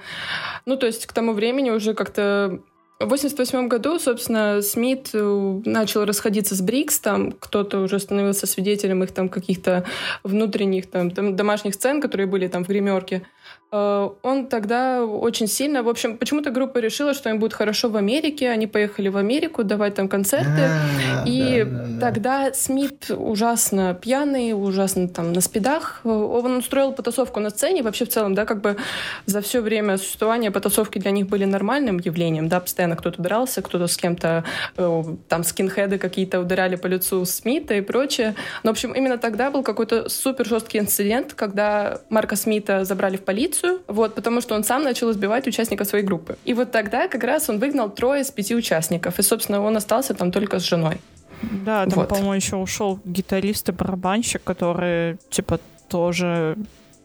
ну, то есть к тому времени уже как-то в 88 году, собственно, Смит э, начал расходиться с Брикс, там кто-то уже становился свидетелем их там каких-то внутренних там, там домашних сцен, которые были там в гримерке. Э, Он тогда очень сильно, в общем, почему-то группа решила, что им будет хорошо в Америке, они поехали в Америку давать там концерты, А, и да, да, да. тогда Смит ужасно пьяный, ужасно там на спидах. Он устроил потасовку на сцене. Вообще в целом, да, как бы за все время существования потасовки для них были нормальным явлением, да, постоянно кто-то дрался, кто-то с кем-то, э, там, скинхеды какие-то ударяли по лицу Смита и прочее. Но, в общем, именно тогда был какой-то супер жесткий инцидент, когда Марка Смита забрали в полицию, вот, потому что он сам начал избивать участников своей группы. И вот тогда как раз он выгнал трое из пяти участников, и, собственно, он остался там только с женой. Да, там, Вот. по-моему, еще ушел гитарист и барабанщик, которые, типа, тоже,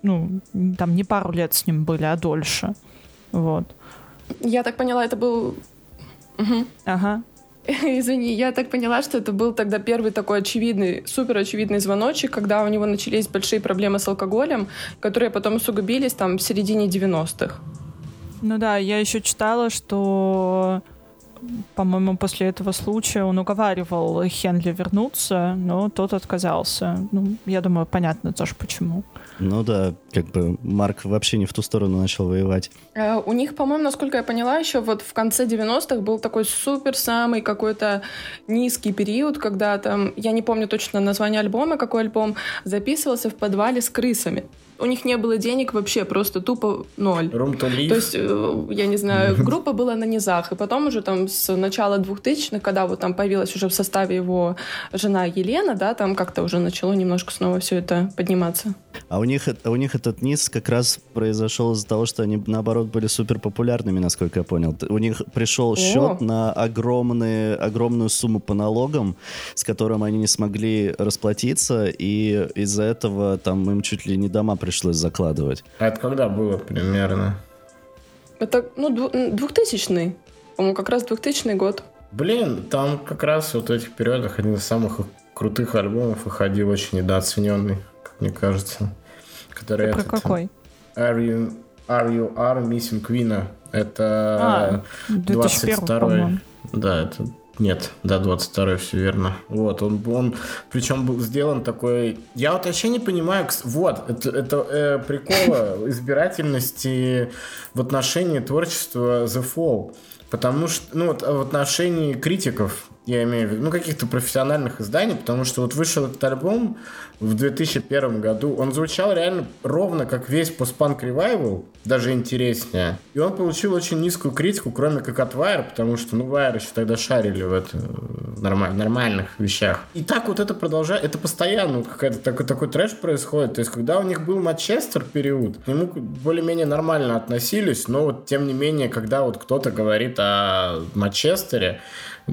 ну, там не пару лет с ним были, а дольше. Вот. Я так поняла, это был... Мгм. Ага. Извини, я так поняла, что это был тогда первый такой очевидный, супер очевидный звоночек, когда у него начались большие проблемы с алкоголем, которые потом усугубились там в середине 90-х. Ну да, я еще читала, что по-моему, после этого случая он уговаривал Хенли вернуться, но тот отказался. Ну, я думаю, понятно тоже почему. Ну да, как бы Марк вообще не в ту сторону начал воевать. Э, у них, по-моему, насколько я поняла, еще вот в конце 90-х был такой супер самый какой-то низкий период, когда там, я не помню точно название альбома, какой альбом, записывался в подвале с крысами у них не было денег вообще, просто тупо ноль. Room to live. То есть, э, я не знаю, группа была на низах, и потом уже там с начала 2000-х, когда вот там появилась уже в составе его жена Елена, да, там как-то уже начало немножко снова все это подниматься. А у них, у них этот низ как раз произошел из-за того, что они, наоборот, были супер популярными, насколько я понял. У них пришел О. счет на огромные, огромную сумму по налогам, с которым они не смогли расплатиться, и из-за этого там им чуть ли не дома пришлось пришлось закладывать. А это когда было примерно? Это, ну, двухтысячный. По-моему, как раз двухтысячный год. Блин, там как раз вот в этих периодах один из самых крутых альбомов выходил, очень недооцененный, как мне кажется. Который это этот, какой? Are You, Are You Are Missing Queen. Это а, 22 Да, это нет, да, 22 все верно. Вот, он, он причем был сделан такой... Я вот вообще не понимаю, вот, это, это э, прикола избирательности в отношении творчества The Fall. Потому что, ну, вот, в отношении критиков, я имею в виду, ну, каких-то профессиональных изданий, потому что вот вышел этот альбом в 2001 году, он звучал реально ровно как весь постпанк ревайвал, даже интереснее. И он получил очень низкую критику, кроме как от Wire, потому что, ну, Wire еще тогда шарили в, это, нормаль, нормальных вещах. И так вот это продолжает, это постоянно какой-то такой, такой трэш происходит. То есть, когда у них был Манчестер период, к нему более-менее нормально относились, но вот, тем не менее, когда вот кто-то говорит о Манчестере,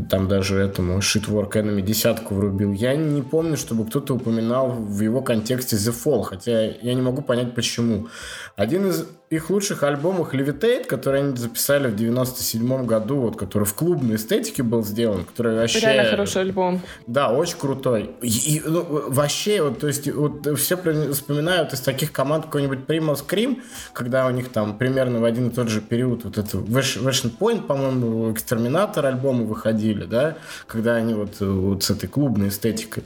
там даже этому Shitwork Enemy десятку врубил. Я не помню, чтобы кто-то упоминал в его контексте The Fall, хотя я не могу понять почему. Один из их лучших альбомов Levitate, который они записали в 97 году, вот, который в клубной эстетике был сделан, который вообще... Реально хороший альбом. Да, очень крутой. И, и, ну, вообще, вот, то есть, вот, все вспоминают из таких команд какой-нибудь Primal Scream, когда у них там примерно в один и тот же период вот это Version Point, по-моему, Экстерминатор альбомы выходили, да, когда они вот, вот с этой клубной эстетикой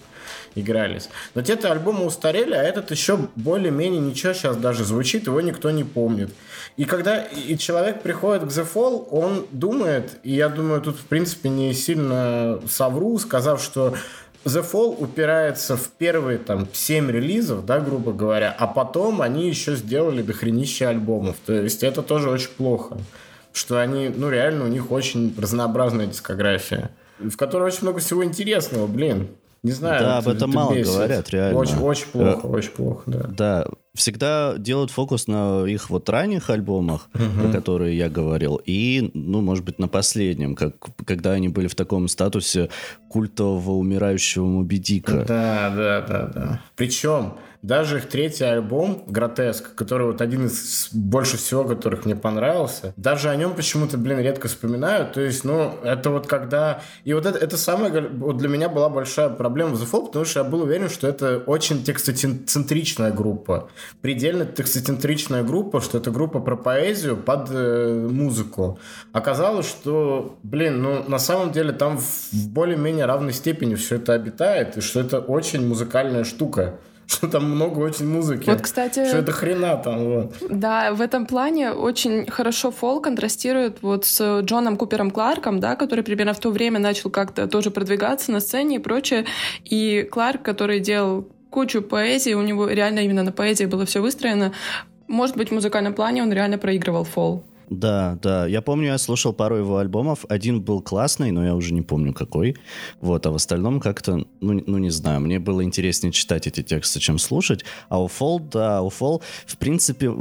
игрались. Но те-то альбомы устарели, а этот еще более-менее ничего сейчас даже звучит, его никто не помнит. И когда и человек приходит к The Fall, он думает, и я думаю, тут в принципе не сильно совру, сказав, что The Fall упирается в первые там 7 релизов, да, грубо говоря, а потом они еще сделали дохренища альбомов. То есть это тоже очень плохо. Что они, ну реально, у них очень разнообразная дискография, в которой очень много всего интересного, блин. Не знаю. Да, об этом мало бесит. говорят, реально. Очень, очень плохо, э, очень плохо, да. Да, всегда делают фокус на их вот ранних альбомах, угу. про которые я говорил, и, ну, может быть, на последнем, как, когда они были в таком статусе культового умирающего Моби Дика. Да, да, да, да. Причем даже их третий альбом «Гротеск», который вот один из больше всего, которых мне понравился, даже о нем почему-то, блин, редко вспоминают. То есть, ну, это вот когда... И вот это, это самая... Вот для меня была большая проблема в The Fall, потому что я был уверен, что это очень текстоцентричная группа. Предельно текстоцентричная группа, что это группа про поэзию под э, музыку. Оказалось, что, блин, ну, на самом деле там в более-менее равной степени все это обитает, и что это очень музыкальная штука что там много очень музыки. Вот, кстати... Что это хрена там, вот. Да, в этом плане очень хорошо фол контрастирует вот с Джоном Купером Кларком, да, который примерно в то время начал как-то тоже продвигаться на сцене и прочее. И Кларк, который делал кучу поэзии, у него реально именно на поэзии было все выстроено. Может быть, в музыкальном плане он реально проигрывал фол. Да, да. Я помню, я слушал пару его альбомов. Один был классный, но я уже не помню какой. Вот, а в остальном как-то, ну, ну не знаю, мне было интереснее читать эти тексты, чем слушать. А у Фол, да, у Фол, в принципе,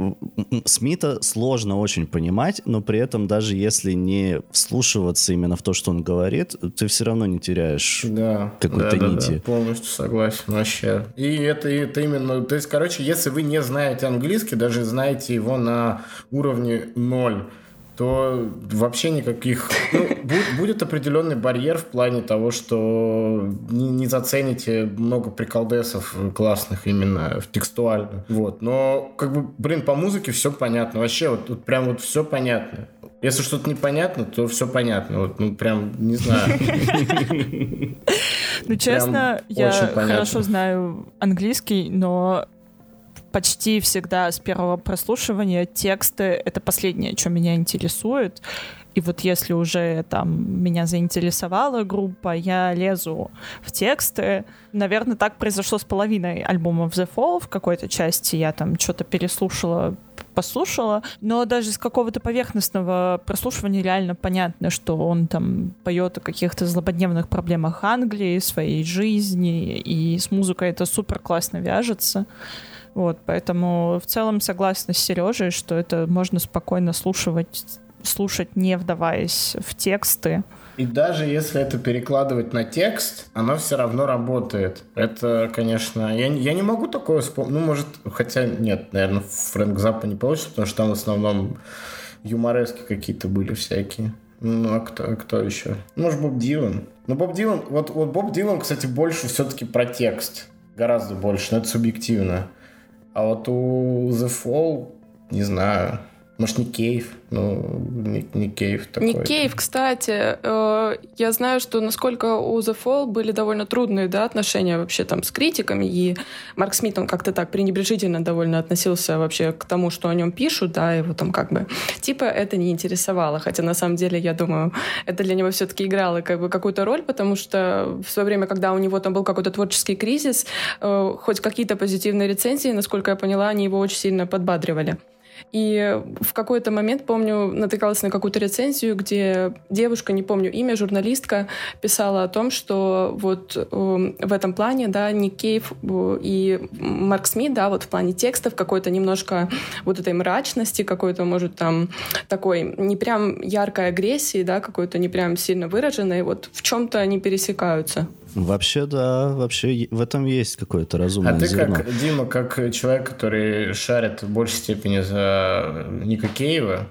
Смита сложно очень понимать, но при этом даже если не вслушиваться именно в то, что он говорит, ты все равно не теряешь да, какой-то да, нити. Да, да, полностью согласен, вообще. И это, это именно, то есть, короче, если вы не знаете английский, даже знаете его на уровне ноль, то вообще никаких... Ну, будет, будет определенный барьер в плане того, что не, не зацените много приколдесов классных именно в текстуально. Вот. Но, как бы, блин, по музыке все понятно. Вообще, вот, вот прям вот все понятно. Если что-то непонятно, то все понятно. Вот, ну, прям, не знаю. Ну, честно, я хорошо знаю английский, но почти всегда с первого прослушивания тексты — это последнее, что меня интересует. И вот если уже там меня заинтересовала группа, я лезу в тексты. Наверное, так произошло с половиной альбомов The Fall. В какой-то части я там что-то переслушала, послушала, но даже с какого-то поверхностного прослушивания реально понятно, что он там поет о каких-то злободневных проблемах Англии, своей жизни, и с музыкой это супер классно вяжется. Вот, поэтому в целом согласна с Сережей, что это можно спокойно слушать, слушать, не вдаваясь в тексты. И даже если это перекладывать на текст, оно все равно работает. Это, конечно, я, я не могу такое вспомнить. Ну, может, хотя нет, наверное, Фрэнк Заппа не получится, потому что там в основном юморески какие-то были всякие. Ну, а кто, кто еще? Может, Боб Дилан. Ну, Боб Дилан, вот, вот Боб Дилан, кстати, больше все-таки про текст. Гораздо больше, но это субъективно. А вот у The Fall, не знаю, может, не Кейв, ну, не, не Кейв такой. Не Кейв, кстати. Э, я знаю, что насколько у The Fall были довольно трудные да, отношения вообще там с критиками, и Марк Смит, он как-то так пренебрежительно довольно относился вообще к тому, что о нем пишут, да, его там как бы типа это не интересовало, хотя на самом деле, я думаю, это для него все-таки играло как бы какую-то роль, потому что в свое время, когда у него там был какой-то творческий кризис, э, хоть какие-то позитивные рецензии, насколько я поняла, они его очень сильно подбадривали. И в какой-то момент, помню, натыкалась на какую-то рецензию, где девушка, не помню имя, журналистка, писала о том, что вот э, в этом плане, да, Ник Кейв э, и Марк Смит, да, вот в плане текстов какой-то немножко вот этой мрачности, какой-то, может, там такой не прям яркой агрессии, да, какой-то не прям сильно выраженной, вот в чем-то они пересекаются. Вообще, да, вообще в этом есть какое-то разумное А ты зерно. как, Дима, как человек, который шарит в большей степени за Ника Кейва,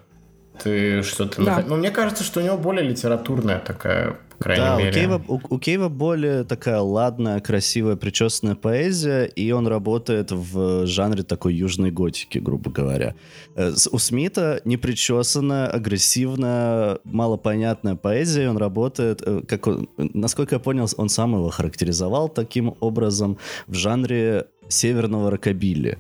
ты что-то... Да. нах- Ну, мне кажется, что у него более литературная такая, крайней Да, мере. у Кейва, у, у Кейва более такая ладная, красивая, причесанная поэзия, и он работает в жанре такой южной готики, грубо говоря. Э, У Смита непричесанная, агрессивная, малопонятная поэзия, и он работает, э, как он, насколько я понял, он сам его характеризовал таким образом в жанре северного рокобилли.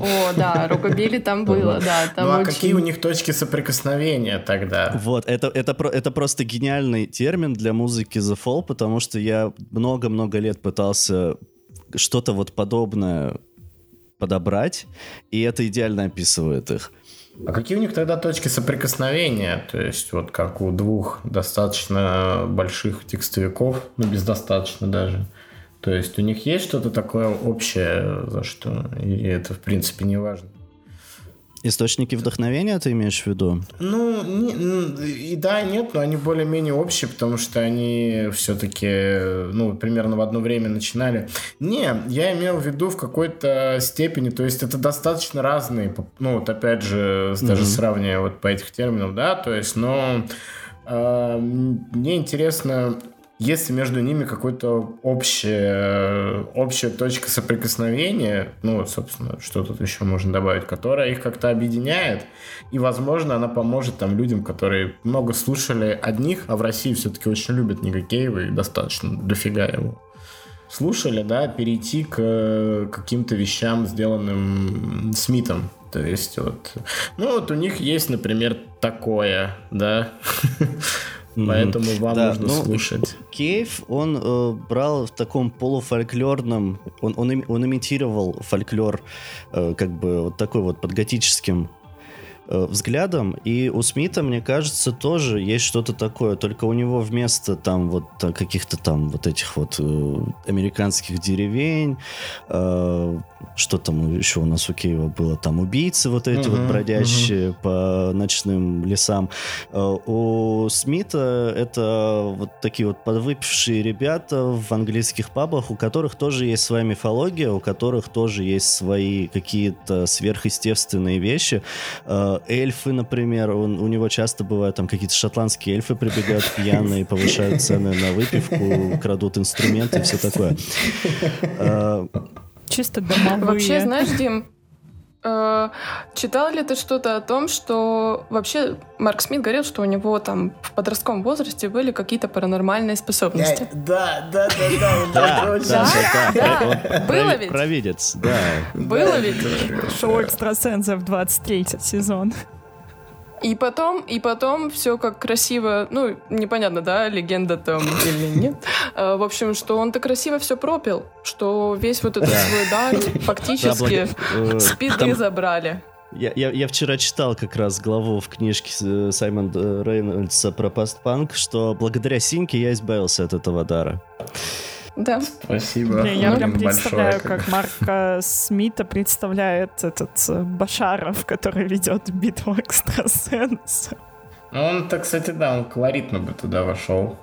О, да, рукобили там было, да. Там Ну, а очень- какие у них точки соприкосновения тогда? Вот, это, это, про- это просто гениальный термин для музыки The Fall, потому что я много-много лет пытался что-то вот подобное подобрать, и это идеально описывает их. А какие у них тогда точки соприкосновения? То есть вот как у двух достаточно больших текстовиков, ну без достаточно даже. То есть у них есть что-то такое общее, за что и это в принципе не важно. Источники вдохновения ты имеешь в виду? Ну, не- и да, и нет, но они более-менее общие, потому что они все-таки, ну, примерно в одно время начинали. Не, я имел в виду в какой-то степени, то есть это достаточно разные, ну, вот опять же, даже Мгм. сравнивая вот по этих терминам, да, то есть, но э, мне интересно, есть ли между ними какой-то общая, общая точка соприкосновения, ну, собственно, что тут еще можно добавить, которая их как-то объединяет, и, возможно, она поможет там людям, которые много слушали одних, а в России все-таки очень любят Ника Кейва и достаточно дофига его слушали, да, перейти к э, каким-то вещам, сделанным Смитом. То есть вот, ну вот у них есть, например, такое, да, Поэтому вам Да, нужно ну, слушать. Кейв, он э, брал в таком полуфольклорном, он, он, он имитировал фольклор э, как бы вот такой вот под готическим э, взглядом, и у Смита, мне кажется, тоже есть что-то такое, только у него вместо там вот э, каких-то там вот этих вот э, американских деревень, э, что там еще у нас у Киева было? Там убийцы вот эти вот бродящие по ночным лесам. Э, у Смита это вот такие вот подвыпившие ребята в английских пабах, у которых тоже есть своя мифология, у которых тоже есть свои какие-то сверхъестественные вещи. Э, эльфы, например, он, у него часто бывают там какие-то шотландские эльфы прибегают пьяные, повышают цены на выпивку, крадут инструменты и все такое. Чисто домовые. Вообще, знаешь, Дим, э, читал ли ты что-то о том, что вообще Марк Смит говорил, что у него там в подростковом возрасте были какие-то паранормальные способности? Да, да, да, да, Да, да, да, Да, было ведь? Провидец, да. Было ведь? Шоу экстрасенсов 23 сезон. И потом, и потом все как красиво, ну, непонятно, да, легенда там или нет. А, В общем, что он так красиво все пропил, что весь вот этот Да. свой дар Да, фактически благо- э, спиды там- забрали. Я, я, я вчера читал как раз главу в книжке э, Саймона Рейнольдса про постпанк, что благодаря Синьке я избавился от этого дара. Да. Спасибо. Блин, я прям представляю, как- как Марка Смита представляет этот э, Башаров, который ведет битву экстрасенсов. Ну, он-то, кстати, да, он колоритно бы туда вошел.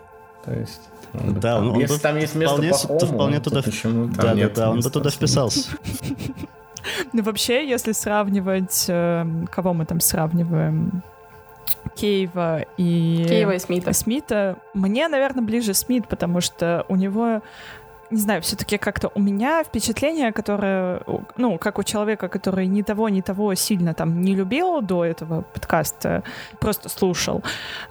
То есть... он бы Да, там- он- он Если бы там есть место вполне, по то вполне то туда, почему там да, да, нет да, он бы туда вписался. Ну, вообще, если сравнивать... э, Кого мы там сравниваем? Кейва и... Киева и Смита. Смита. Мне, наверное, ближе Смит, потому что у него не знаю, все-таки как-то у меня впечатление, которое, ну, как у человека, который ни того, ни того сильно там не любил до этого подкаста, просто слушал,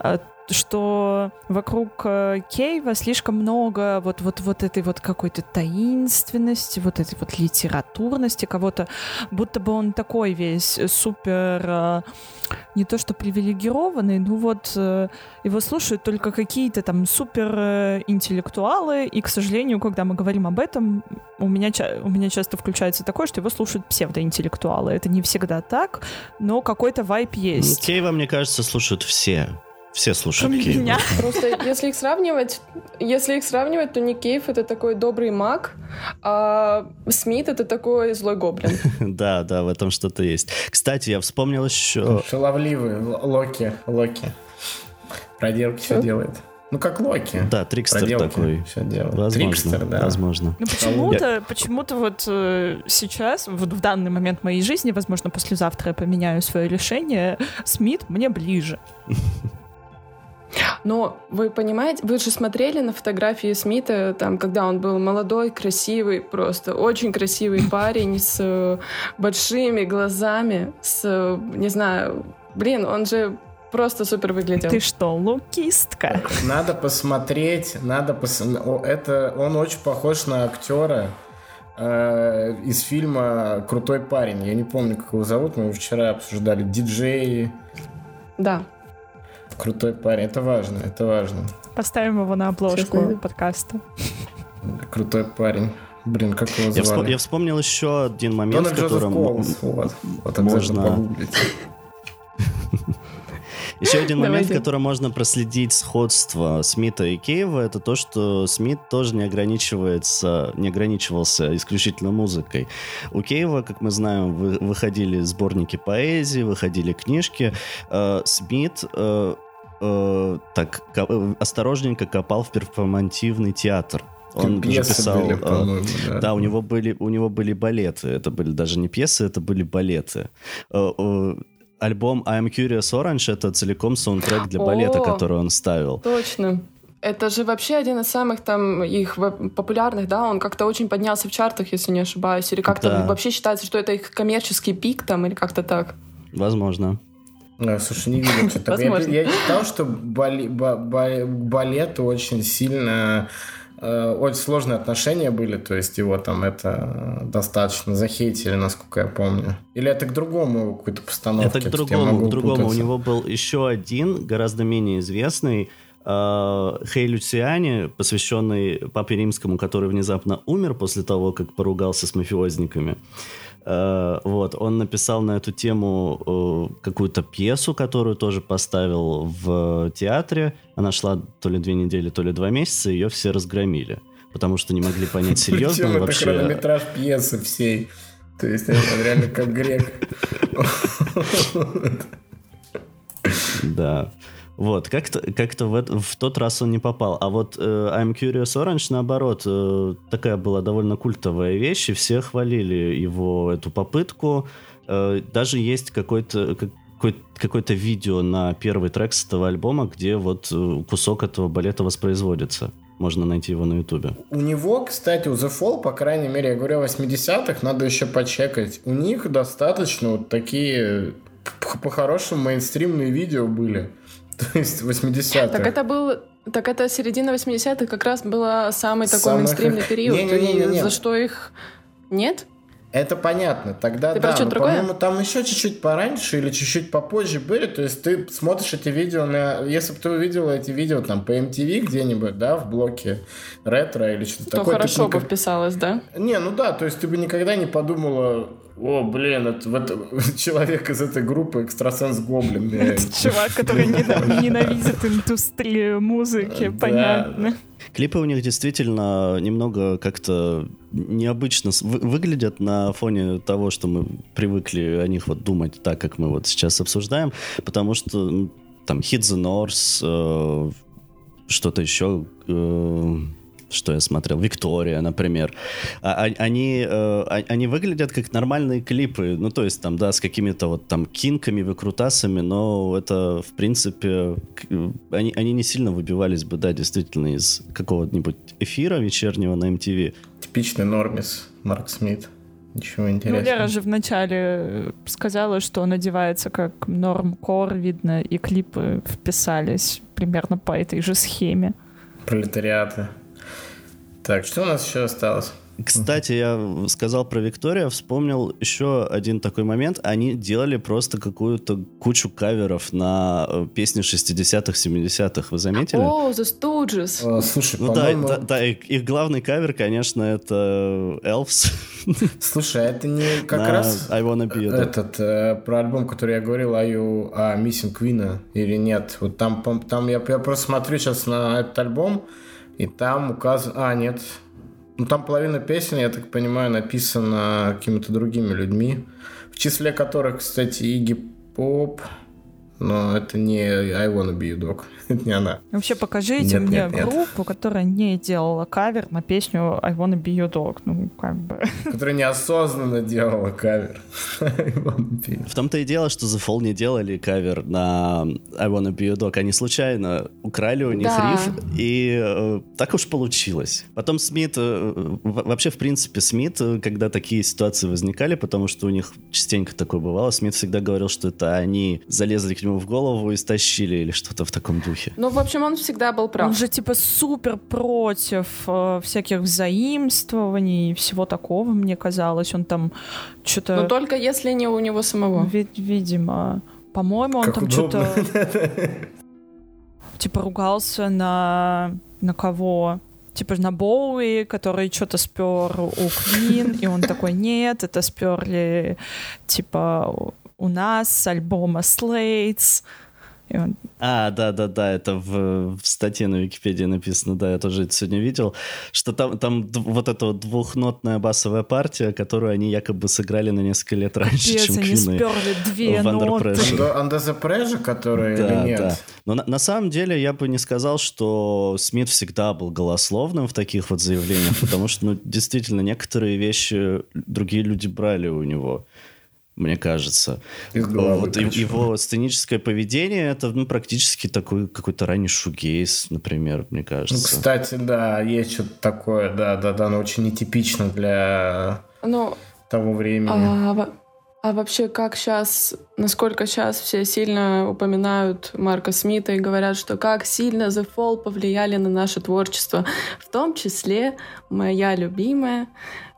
э, что вокруг э, Кейва слишком много вот, вот, вот этой вот какой-то таинственности, вот этой вот литературности кого-то, будто бы он такой весь супер, э, не то что привилегированный, ну вот э, его слушают только какие-то там супер интеллектуалы, и, к сожалению, когда мы говорим об этом, у меня, у меня часто включается такое, что его слушают псевдоинтеллектуалы. Это не всегда так, но какой-то вайп есть. Кейва, мне кажется, слушают все. Все слушают Кроме меня. Просто если их сравнивать, если их сравнивать, то Ник Кейв это такой добрый маг, а Смит это такой злой гоблин. Да, да, в этом что-то есть. Кстати, я вспомнил еще... Шаловливый, Локи, Локи. Проделки все делает. Ну, как Локи. Да, трикстер Проделки такой. все делает. Возможно, Трикстер, да. возможно. Ну почему-то, почему-то вот э, сейчас, вот в данный момент моей жизни, возможно, послезавтра я поменяю свое решение, Смит мне ближе. Но вы понимаете, вы же смотрели на фотографии Смита, там, когда он был молодой, красивый, просто очень красивый парень с э, большими глазами, с, э, не знаю, блин, он же просто супер выглядел. Ты что, лукистка? Надо посмотреть, надо пос... Это он очень похож на актера э, из фильма "Крутой парень". Я не помню, как его зовут, мы его вчера обсуждали. Диджей, Да. Крутой парень. Это важно, это важно. Поставим его на обложку Честно? подкаста. Крутой парень. Блин, как его Я, вспом- звали? я вспомнил еще один момент, Дональд в котором... Вот, вот можно-. Еще один момент, в Давайте. котором можно проследить сходство Смита и Кейва, это то, что Смит тоже не ограничивается, не ограничивался исключительно музыкой. У Кейва, как мы знаем, вы- выходили сборники поэзии, выходили книжки. Э, Смит э, так ко- э, осторожненько копал в перформативный театр. Он же писал... были, э, по-моему, да, у него были у него были балеты. Это были даже не пьесы, это были балеты. Э, э, Альбом I'm Curious Orange это целиком саундтрек для балета, О! который он ставил. Точно. Это же вообще один из самых там их популярных, да, он как-то очень поднялся в чартах, если не ошибаюсь, или как-то Да. вообще считается, что это их коммерческий пик там, или как-то так. Возможно. Да, слушай, не видел что-то. Я, читал, что бали- ба- ба- к балету очень сильно э, очень сложные отношения были, то есть его там это э, достаточно захейтили, насколько я помню. Или это к другому какой-то постановке? это к другому, к другому. У путаться. него был еще один, гораздо менее известный, э, Хей Люциани, посвященный Папе Римскому, который внезапно умер после того, как поругался с мафиозниками. Э, вот, он написал на эту тему э, какую-то пьесу, которую тоже поставил в театре. Она шла то ли две недели, то ли два месяца, ее все разгромили. Потому что не могли понять, серьезно Причем он это вообще... хронометраж пьесы всей. То есть он реально как грек. Да. Вот, как-то как в, в тот раз он не попал. А вот э, I'm Curious Orange, наоборот, э, такая была довольно культовая вещь, и все хвалили его эту попытку. Э, даже есть какой-то какое-то видео на первый трек с этого альбома, где вот э, кусок этого балета воспроизводится. Можно найти его на ютубе. У него, кстати, у The Fall, по крайней мере, я говорю о 80-х, надо еще почекать. У них достаточно вот такие по-хорошему мейнстримные видео были. То есть 80-е. Так это был так это середина 80-х как раз была самый такой Самых... мейнстримный период. Не, не, не, не. За что их... Нет? Это понятно. Тогда ты да, но, по-моему, там еще чуть-чуть пораньше или чуть-чуть попозже были. То есть ты смотришь эти видео на... Если бы ты увидела эти видео там по MTV где-нибудь, да, в блоке ретро или что-то такое. То хорошо бы вписалось, да? Не, ну да, то есть ты бы никогда не подумала, о, блин, это, это человек из этой группы экстрасенс Гоблин. Чувак, который ненавидит индустрию музыки, понятно. Клипы у них действительно немного как-то необычно выглядят на фоне того, что мы привыкли о них вот думать так, как мы вот сейчас обсуждаем, потому что там Hit the North, э, что-то еще... Э, что я смотрел, Виктория, например, а, а, они, э, они выглядят как нормальные клипы, ну, то есть там, да, с какими-то вот там кинками, выкрутасами, но это, в принципе, они, они не сильно выбивались бы, да, действительно, из какого-нибудь эфира вечернего на MTV. Типичный нормис Марк Смит. Ничего интересного. Ну, Лера же вначале э, сказала, что он одевается как норм-кор, видно, и клипы вписались примерно по этой же схеме. Пролетариаты. Так, что у нас еще осталось? Кстати, я сказал про Виктория, вспомнил еще один такой момент. Они делали просто какую-то кучу каверов на э, песни 60-х, 70-х. Вы заметили? О, oh, The Stooges. Uh, слушай, ну да, да, да, их главный кавер, конечно, это Elves. Слушай, а это не как раз I Wanna Be этот э, про альбом, который я говорил о, о Missing Queen или нет? Вот там, там я, я просто смотрю сейчас на этот альбом, и там указано... А, нет. Ну, там половина песен, я так понимаю, написана какими-то другими людьми. В числе которых, кстати, Игги Поп, но это не I Wanna Be Your Dog. Это не она. Вообще покажите нет, мне нет, нет. группу, которая не делала кавер на песню I Wanna Be Your Dog. Ну, как бы. Которая неосознанно делала кавер. В том-то и дело, что The Fall не делали кавер на I Wanna Be Your Dog. Они случайно украли у них да. риф, и э, так уж получилось. Потом Смит, э, вообще, в принципе, Смит, э, когда такие ситуации возникали, потому что у них частенько такое бывало, Смит всегда говорил, что это они залезли к нему в голову и стащили или что-то в таком духе. Ну, в общем, он всегда был прав. Он же, типа, супер против э, всяких взаимствований и всего такого, мне казалось. Он там что-то... Но только если не у него самого. Вид видимо. По-моему, он как там что-то... Типа ругался на... На кого? типа на Боуи, который что-то спер у Квин, и он такой, нет, это сперли, типа, у нас с альбома Slates. И он... А, да-да-да, это в, в статье на Википедии написано, да, я тоже это сегодня видел, что там, там вот эта вот двухнотная басовая партия, которую они якобы сыграли на несколько лет раньше, Капец, чем они сперли две в ноты. Under the Pressure, которые да, или нет? Да. Но на, на самом деле я бы не сказал, что Смит всегда был голословным в таких вот заявлениях, потому что, ну, действительно, некоторые вещи другие люди брали у него мне кажется. вот его сценическое поведение это ну, практически такой какой-то ранний шугейс, например, мне кажется. Ну, кстати, да, есть что-то такое, да, да, да, но очень нетипично для ну, того времени. А, а вообще, как сейчас, насколько сейчас все сильно упоминают Марка Смита и говорят, что как сильно The Fall повлияли на наше творчество, в том числе моя любимая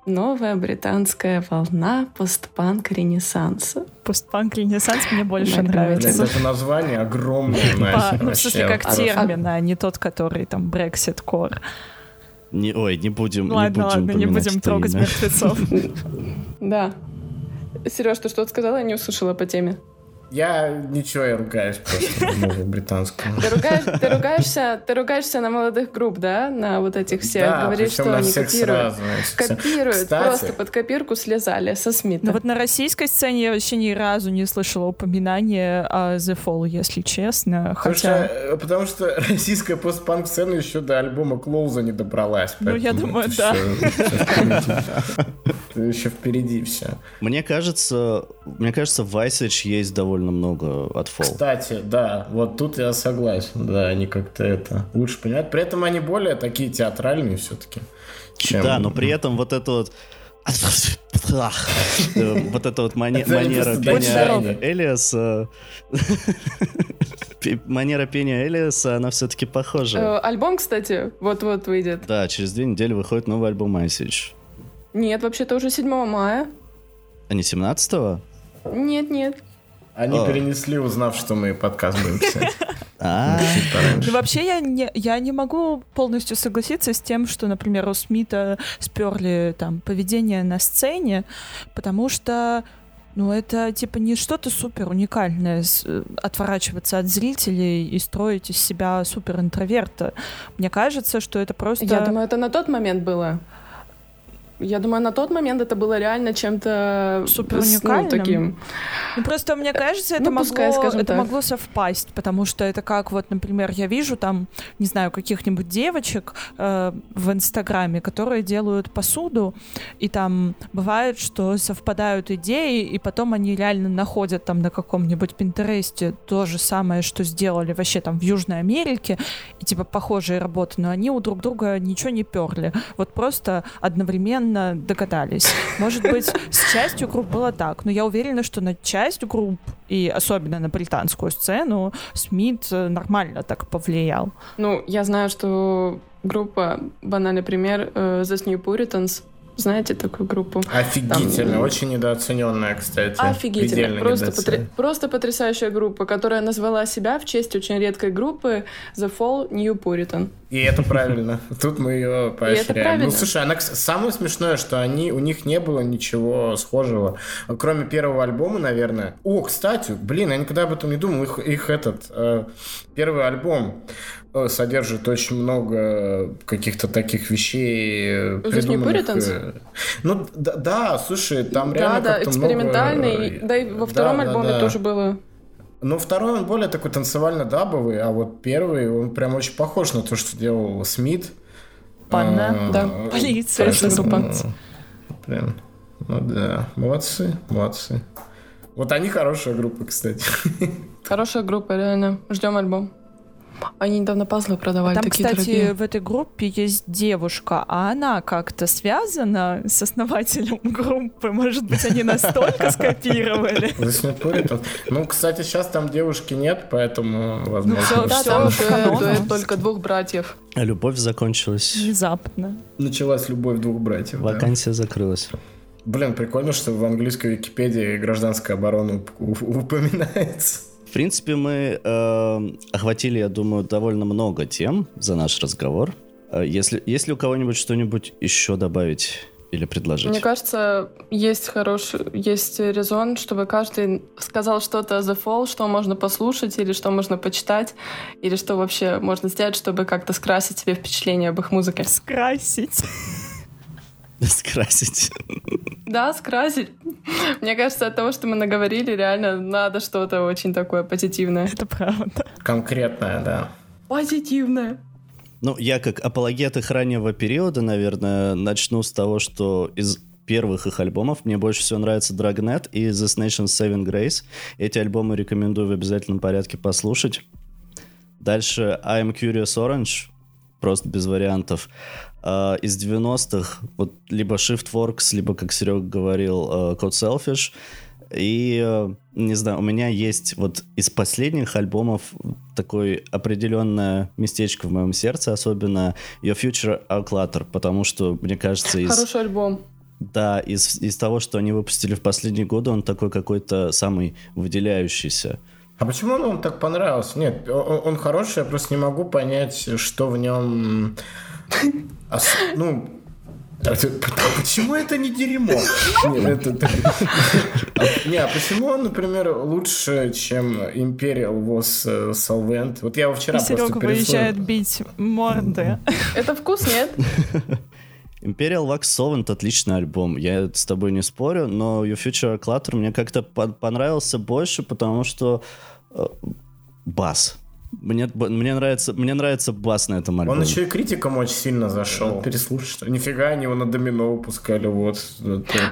Новая британская волна постпанк ренессанса. Постпанк ренессанс мне больше нравится. Это название огромное. Ну, в смысле, как термин, а не тот, который там Brexit Core. Не, ой, не будем, ладно, не будем ладно, не будем трогать мертвецов. Да. Сереж, ты что-то сказала? Я не услышала по теме. Я ничего, я ругаюсь просто мову британскую. Ты, ругаешь, ты, ругаешься, ты ругаешься на молодых групп, да? На вот этих всех. Да, Говоришь, что на они всех копируют. сразу. Копируют. Кстати, Просто под копирку слезали со Смита. Ну вот на российской сцене я вообще ни разу не слышала упоминания о The Fall, если честно. Потому Хотя... что, э, потому что российская постпанк сцена еще до альбома Клоуза не добралась. Ну, я думаю, да. Еще впереди все. Мне кажется, мне кажется, в Visage есть довольно много от Fall. Кстати, да, вот тут я согласен. Да, они как-то это лучше понимают. При этом они более такие театральные все-таки. Чем... Да, но при этом вот это вот вот эта вот Это они манера пения. Элиаса манера пения Элиаса, она все-таки похожа. Э, Альбом, кстати, вот-вот выйдет. Да, через две недели выходит новый альбом Message. Нет, вообще-то уже 7 мая. А не 17-го? Нет, нет. Они А. перенесли, узнав, что мы подкаст будем писать. А, вообще, я не, я не могу полностью согласиться с тем, что, например, у Смита сперли там поведение на сцене, потому что ну, это, типа, не что-то супер уникальное, э, отворачиваться от зрителей и строить из себя супер интроверта. Мне кажется, что это просто... Я думаю, это на тот момент было. Я думаю, на тот момент это было реально чем-то Супер с- ну, уникальным? таким. Ну, просто мне кажется, это, ну, могло, это так. могло совпасть, потому что это как вот, например, я вижу там, не знаю, каких-нибудь девочек э, в Инстаграме, которые делают посуду, и там бывает, что совпадают идеи, и потом они реально находят там на каком-нибудь Пинтересте то же самое, что сделали вообще там в Южной Америке, и типа похожие работы, но они у друг друга ничего не перли. Вот просто одновременно догадались. Может быть, с частью групп было так, но я уверена, что на часть групп, и особенно на британскую сцену, Смит э, нормально так повлиял. Ну, я знаю, что группа, банальный пример, э, The New Puritans, знаете такую группу? Офигительно, Там- очень недооцененная, кстати. Офигительно. Просто, потр- просто потрясающая группа, которая назвала себя в честь очень редкой группы The Fall New Puritan. И это правильно. Тут мы ее поощряем. Ну, слушай, она, самое смешное, что они, у них не было ничего схожего, кроме первого альбома, наверное. О, кстати, блин, я никогда об этом не думал. Их, их этот э, первый альбом содержит очень много каких-то таких вещей э, придуманных, Puritans? э, Ну, да, да, слушай, там да, реально да, как-то экспериментальный. много, э, да и во да, втором да, альбоме да. тоже было. Ну, второй он более такой танцевально-дабовый, а вот первый, он прям очень похож на то, что делал Смит. Панна, А, да. Полиция, группа. ну, Прям, ну да, молодцы, молодцы. Вот они хорошая группа, кстати. Хорошая группа, реально. Ждем альбом. Они недавно пазлы продавали, Там, такие кстати, дорогие. в этой группе есть девушка, а она как-то связана с основателем группы. Может быть, они настолько скопировали. Ну, кстати, сейчас там девушки нет, поэтому, возможно, всё, Да, всё там в дуэт- каноне. дуэт только двух братьев. а любовь закончилась. Внезапно. началась любовь двух братьев. Вакансия закрылась. Блин, прикольно, что в английской Википедии гражданская оборона уп- уп- упоминается. В принципе, мы э, охватили, я думаю, довольно много тем за наш разговор. Э, Если, если у кого-нибудь что-нибудь еще добавить или предложить? Мне кажется, есть хороший, есть резон, чтобы каждый сказал что-то о The Fall, что можно послушать, или что можно почитать, или что вообще можно сделать, чтобы как-то скрасить себе впечатление об их музыке. Скрасить. Скрасить. Да, скрасить. Мне кажется, от того, что мы наговорили, реально надо что-то очень такое позитивное. Это правда. Конкретная, да. Позитивное. Ну, я как апологет их раннего периода, наверное, начну с того, что из первых их альбомов мне больше всего нравится Dragnet и The Nation's Saving Grace. Эти альбомы рекомендую в обязательном порядке послушать. Дальше I'm Curious Orange, просто без вариантов. А, из 90-х вот либо Shiftworks, либо, как Серега говорил, э, Code Selfish. И, э, не знаю, у меня есть вот из последних альбомов такое определенное местечко в моем сердце, особенно Your Future Outlatter, потому что, мне кажется, из... Хороший альбом. Да, из, из того, что они выпустили в последние годы, он такой какой-то самый выделяющийся. А почему он вам так понравился? Нет, он, он хороший, я просто не могу понять, что в нем... ос- Ну, а ты- почему это не дерьмо? Нет, это- Не, а почему он, например, лучше, чем Imperial was э, Solvent? Вот я его вчера И просто Серега выезжает бить морды. Это вкус, нет? Imperial Wax Solvent отличный альбом, я с тобой не спорю, но Your Future Clutter мне как-то по- понравился больше, потому что э, бас. Мне, мне, нравится, мне нравится бас на этом альбоме. Он еще и критикам очень сильно зашел. Переслушай, что ли? Нифига, они его на домино выпускали, вот.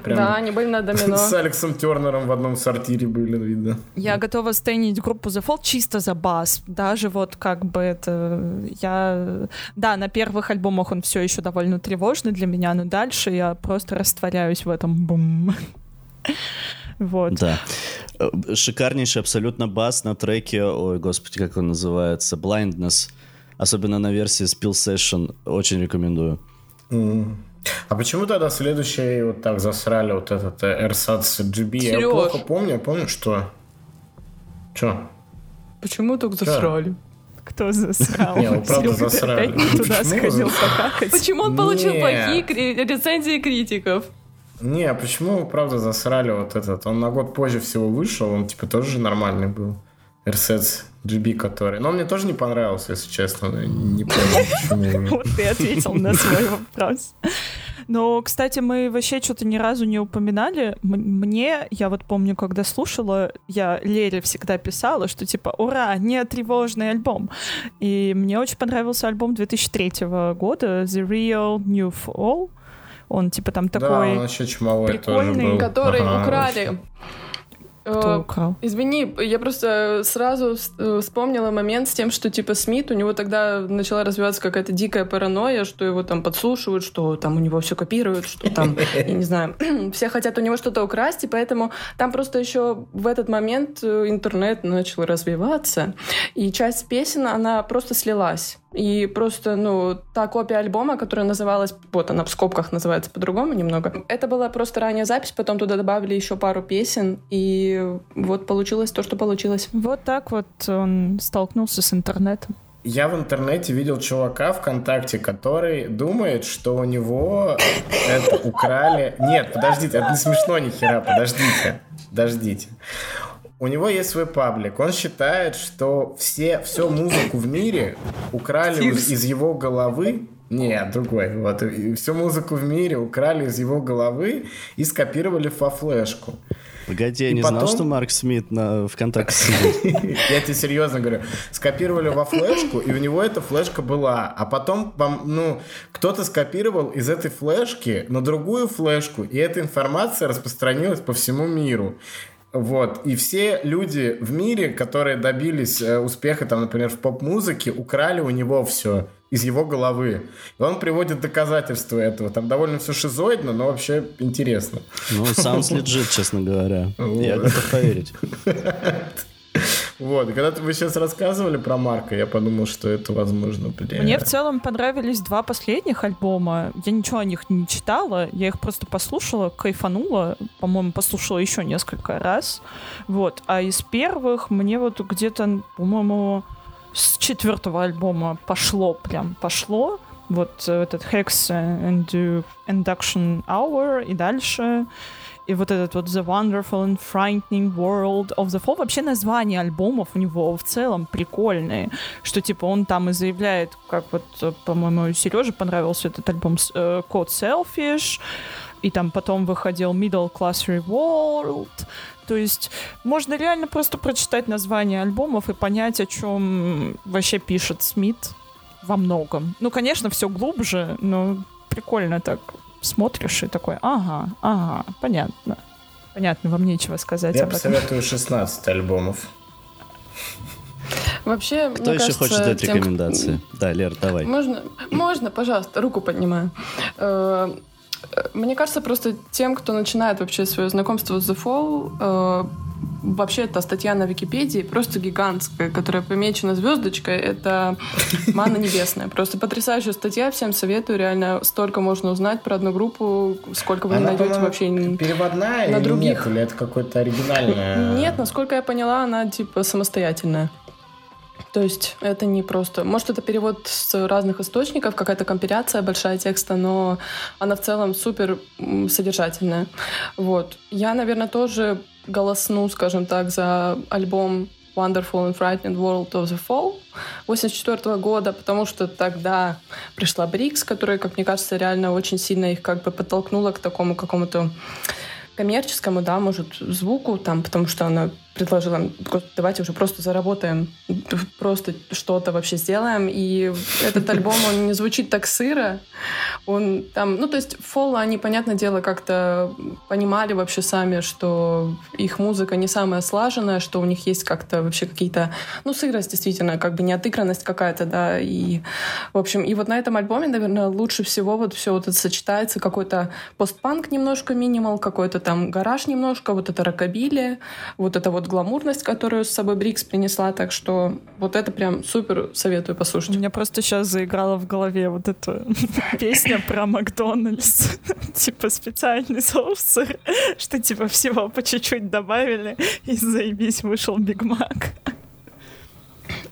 Прям Да, они были на домино. С Алексом Тернером в одном сортире были, видно. Я готова стейнить группу The Fall чисто за бас. Даже вот как бы это... Я... Да, на первых альбомах он все еще довольно тревожный для меня, но дальше я просто растворяюсь в этом бум. Вот. Да. Э, Шикарнейший абсолютно бас на треке, ой, господи, как он называется, Blindness. Особенно на версии Spill Session. Очень рекомендую. М. А почему тогда следующее вот так засрали вот этот AirSats GB? Я Серёж. плохо помню, я помню, что... Че? Почему так засрали? Кто засрал? Не, вы правда засрали. опять не туда Почему сходил покакать? Почему он получил плохие рецензии критиков? Не, а почему правда засрали вот этот? Он на год позже всего вышел, он типа тоже нормальный был. AirSats GB, который... Но он мне тоже не понравился, если честно. Не помню, почему. Вот ты ответил на свой вопрос. Но, кстати, мы вообще что-то ни разу не упоминали. Мне, я вот помню, когда слушала, я Лере всегда писала, что типа, ура, не тревожный альбом. И мне очень понравился альбом 2003 года The Real New Fall. Он типа там Да, такой... он вообще чумовой тоже прикольный, был. Который Ага. украли. Кто Э, украл? Извини, я просто сразу э, вспомнила момент с тем, что типа Смит, у него тогда начала развиваться какая-то дикая паранойя, что его там подслушивают, что там у него все копируют, что там, я не знаю, все хотят у него что-то украсть, и поэтому там просто еще в этот момент э, интернет начал развиваться, и часть песен, она просто слилась. И просто, ну, та копия альбома, которая называлась, вот она в скобках называется по-другому немного, это была просто ранняя запись, потом туда добавили еще пару песен, и вот получилось то, что получилось. Вот так вот он столкнулся с интернетом. Я в интернете видел чувака ВКонтакте, который думает, что у него это украли... Нет, подождите, это не смешно ни хера, подождите, подождите. У него есть свой паблик. Он считает, что все, всю музыку в мире украли из, из его головы. Нет, другой. Вот. И всю музыку в мире украли из его головы и скопировали во флешку. Погоди, я И не знал, потом- что Марк Смит на ВКонтакте сидит. Я тебе серьезно говорю. Скопировали во флешку, и у него эта флешка была. А потом, ну, кто-то скопировал из этой флешки на другую флешку, и эта информация распространилась по всему миру. Вот. И все люди в мире, которые добились э, успеха, там, например, в поп-музыке, украли у него все из его головы. И он приводит доказательства этого. Там довольно все шизоидно, но вообще интересно. Ну, sounds legit, честно говоря. Я готов поверить. Вот. Когда вы сейчас рассказывали про Марка, я подумал, что это возможно, блин. Мне в целом понравились два последних альбома. Я ничего о них не читала, я их просто послушала, кайфанула. По-моему, послушала еще несколько раз. Вот. А из первых мне вот где-то, по-моему, с четвертого альбома пошло прям, пошло. Вот э, этот Hex and Induction Hour и дальше. И вот этот вот The Wonderful and Frightening World of the Fall. Вообще названия альбомов у него в целом прикольные. Что типа он там и заявляет, как вот, по-моему, Сереже понравился этот альбом э, Code Selfish. И там потом выходил Middle Class Revolt. То есть можно реально просто прочитать название альбомов и понять, о чем вообще пишет Смит во многом. Ну, конечно, все глубже, но прикольно так смотришь и такой, ага, ага, понятно. Понятно, вам нечего сказать Я об этом. посоветую 16 альбомов. Вообще, Кто мне еще кажется, хочет дать тем, кто- рекомендации? Да, Лер, давай. Можно, можно, пожалуйста, руку поднимаю. Э, э, Мне кажется, просто тем, кто начинает вообще свое знакомство с The Fall, э, вообще эта статья на Википедии просто гигантская, которая помечена звездочкой. Это «Мана небесная». Просто потрясающая статья, всем советую. Реально столько можно узнать про одну группу, сколько вы не Она, найдете по-моему, вообще. переводная на или других. нет? Или это какое-то оригинальное? Нет, насколько я поняла, она типа самостоятельная. То есть это не просто... Может, это перевод с разных источников, какая-то компиляция большая текста, но она в целом супер содержательная. Вот. Я, наверное, тоже голосну, скажем так, за альбом Wonderful and Frightening World of the Fall 84 года, потому что тогда пришла Брикс, которая, как мне кажется, реально очень сильно их как бы подтолкнула к такому какому-то коммерческому, да, может, звуку, там, потому что она предложила, давайте уже просто заработаем, просто что-то вообще сделаем. И этот альбом, он не звучит так сыро. Он там, ну, то есть Фолла, они, понятное дело, как-то понимали вообще сами, что их музыка не самая слаженная, что у них есть как-то вообще какие-то, ну, сырость действительно, как бы неотыгранность какая-то, да, и, в общем, и вот на этом альбоме, наверное, лучше всего вот все вот это сочетается, какой-то постпанк немножко минимал, какой-то там гараж немножко, вот это рокобили, вот это вот гламурность, которую с собой Брикс принесла, так что вот это прям супер советую послушать. У меня просто сейчас заиграла в голове вот эта песня про Макдональдс. Типа специальный соус, что типа всего по чуть-чуть добавили, и заебись вышел Биг Мак.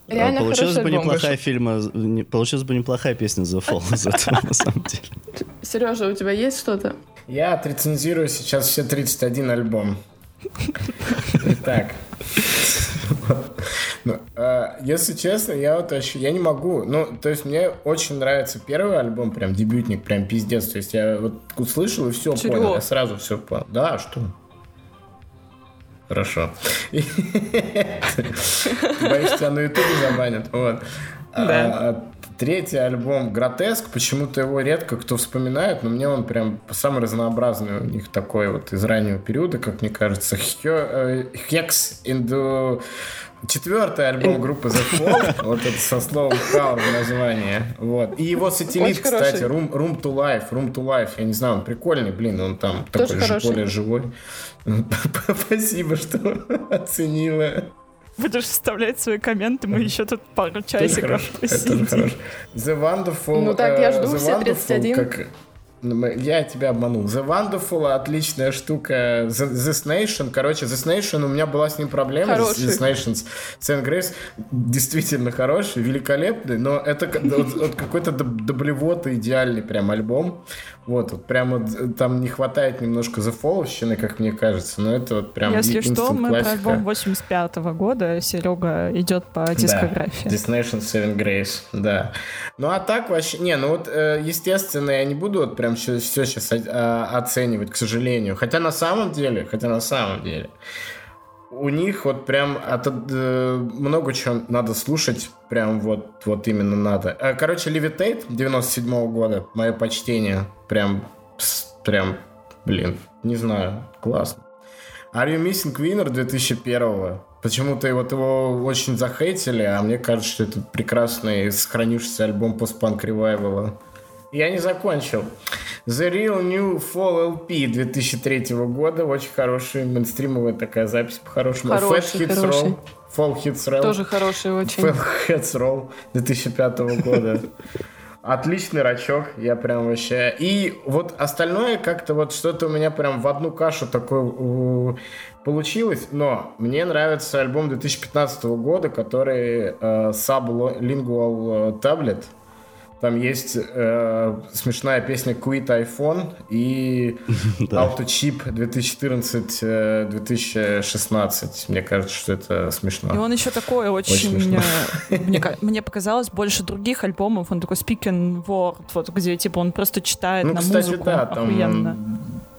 Реально получилась бы неплохая фильма, не, получилась бы неплохая песня The Fall из этого, на самом деле. Сережа, у тебя есть что-то? Я отрецензирую сейчас все 31 альбом. Итак. Ну, э, если честно, я вот вообще, я не могу. Ну, то есть мне очень нравится первый альбом, прям дебютник, прям пиздец. То есть я вот услышал и все понял. Я сразу все понял. Да, что? Хорошо. Боюсь, тебя на ютубе забанят. Вот. Да. Третий альбом «Гротеск», почему-то его редко кто вспоминает, но мне он прям самый разнообразный у них такой вот из раннего периода, как мне кажется. «Hex in the Четвертый альбом группы The Fall, вот это со словом «Power» в названии. Вот. И его сателлит, кстати, Room, Room to Life, Room to Life, я не знаю, он прикольный, блин, он там Тоже такой же, более живой. Спасибо, что оценила. Будешь вставлять свои комменты, мы еще тут пару часиков посидим. The Wonderful... Ну так, я жду все 31. Как, ну, я тебя обманул. The Wonderful отличная штука. This Nation, короче, This Nation, у меня была с ним проблема. Хороший. This Nation, Saint Grace действительно хороший, великолепный, но это вот, вот какой-то доблевотый идеальный прям альбом. Вот, вот прямо там не хватает немножко зафоловщины, как мне кажется, но это вот прям Если что, мы классика. про альбом 85 -го года, Серега идет по дискографии. Да, Destination Seven Grace, да. Ну а так вообще, не, ну вот, э, естественно, я не буду вот прям все, все сейчас оценивать, к сожалению. Хотя на самом деле, хотя на самом деле, у них вот прям от, э, много чего надо слушать, прям вот, вот именно надо. Э, короче, Levitate 97 -го года, мое почтение, прям, прям, блин, не знаю, классно. Are You Missing Winner 2001 Почему-то вот его очень захейтили, а мне кажется, что это прекрасный сохранившийся альбом постпанк ревайвала. Я не закончил. The Real New Fall LP 2003 года. Очень хорошая мейнстримовая такая запись по-хорошему. Хороший, Fat Hits хороший. Roll. Fall Hits Roll. Тоже хороший очень. Fall Hits Roll 2005 года. Отличный рачок, я прям вообще... И вот остальное как-то вот что-то у меня прям в одну кашу такое получилось, но мне нравится альбом 2015 года, который uh, Sublingual Tablet. Там есть э, смешная песня Quit iPhone и Auto Chip 2014-2016. Мне кажется, что это смешно. И он еще такой очень... очень мне, мне показалось больше других альбомов. Он такой speaking word, вот где типа он просто читает ну, на кстати, музыку. Да, там охуенно.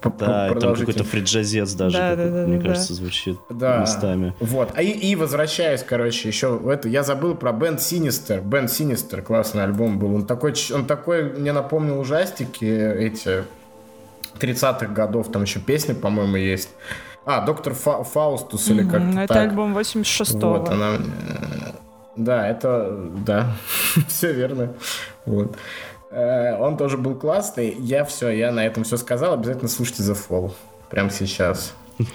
Да, там какой-то фриджазец даже, да, да, да, мне да, кажется, звучит да. местами. Вот. А и, и возвращаясь, короче, еще в это, я забыл про Бенд Синистер. Бенд Синистер, классный альбом был. Он такой, он такой мне напомнил ужастики эти 30-х годов. Там еще песни, по-моему, есть. А, Доктор Фа Фаустус или как-то Это так. альбом 86-го. Вот, она... Да, это... Да, все верно. Вот. Э, он тоже был классный. Я все, я на этом все сказал. Обязательно слушайте The Fall. Прямо сейчас.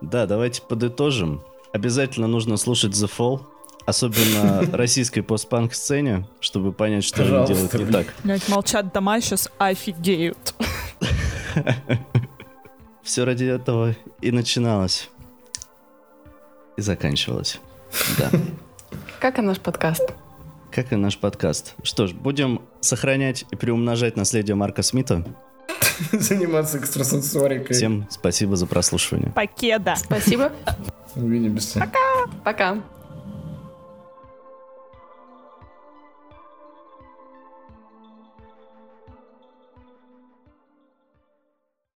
Да, давайте подытожим. Обязательно нужно слушать The Fall. Особенно российской постпанк сцене, чтобы понять, что они делают не так. Блять, молчат дома сейчас офигеют. Все ради этого и начиналось. И заканчивалось. Да. Как и наш подкаст. Как и наш подкаст. Что ж, будем сохранять и приумножать наследие Марка Смита. Заниматься экстрасенсорикой. Всем спасибо за прослушивание. Покеда. Спасибо. Увидимся. Пока.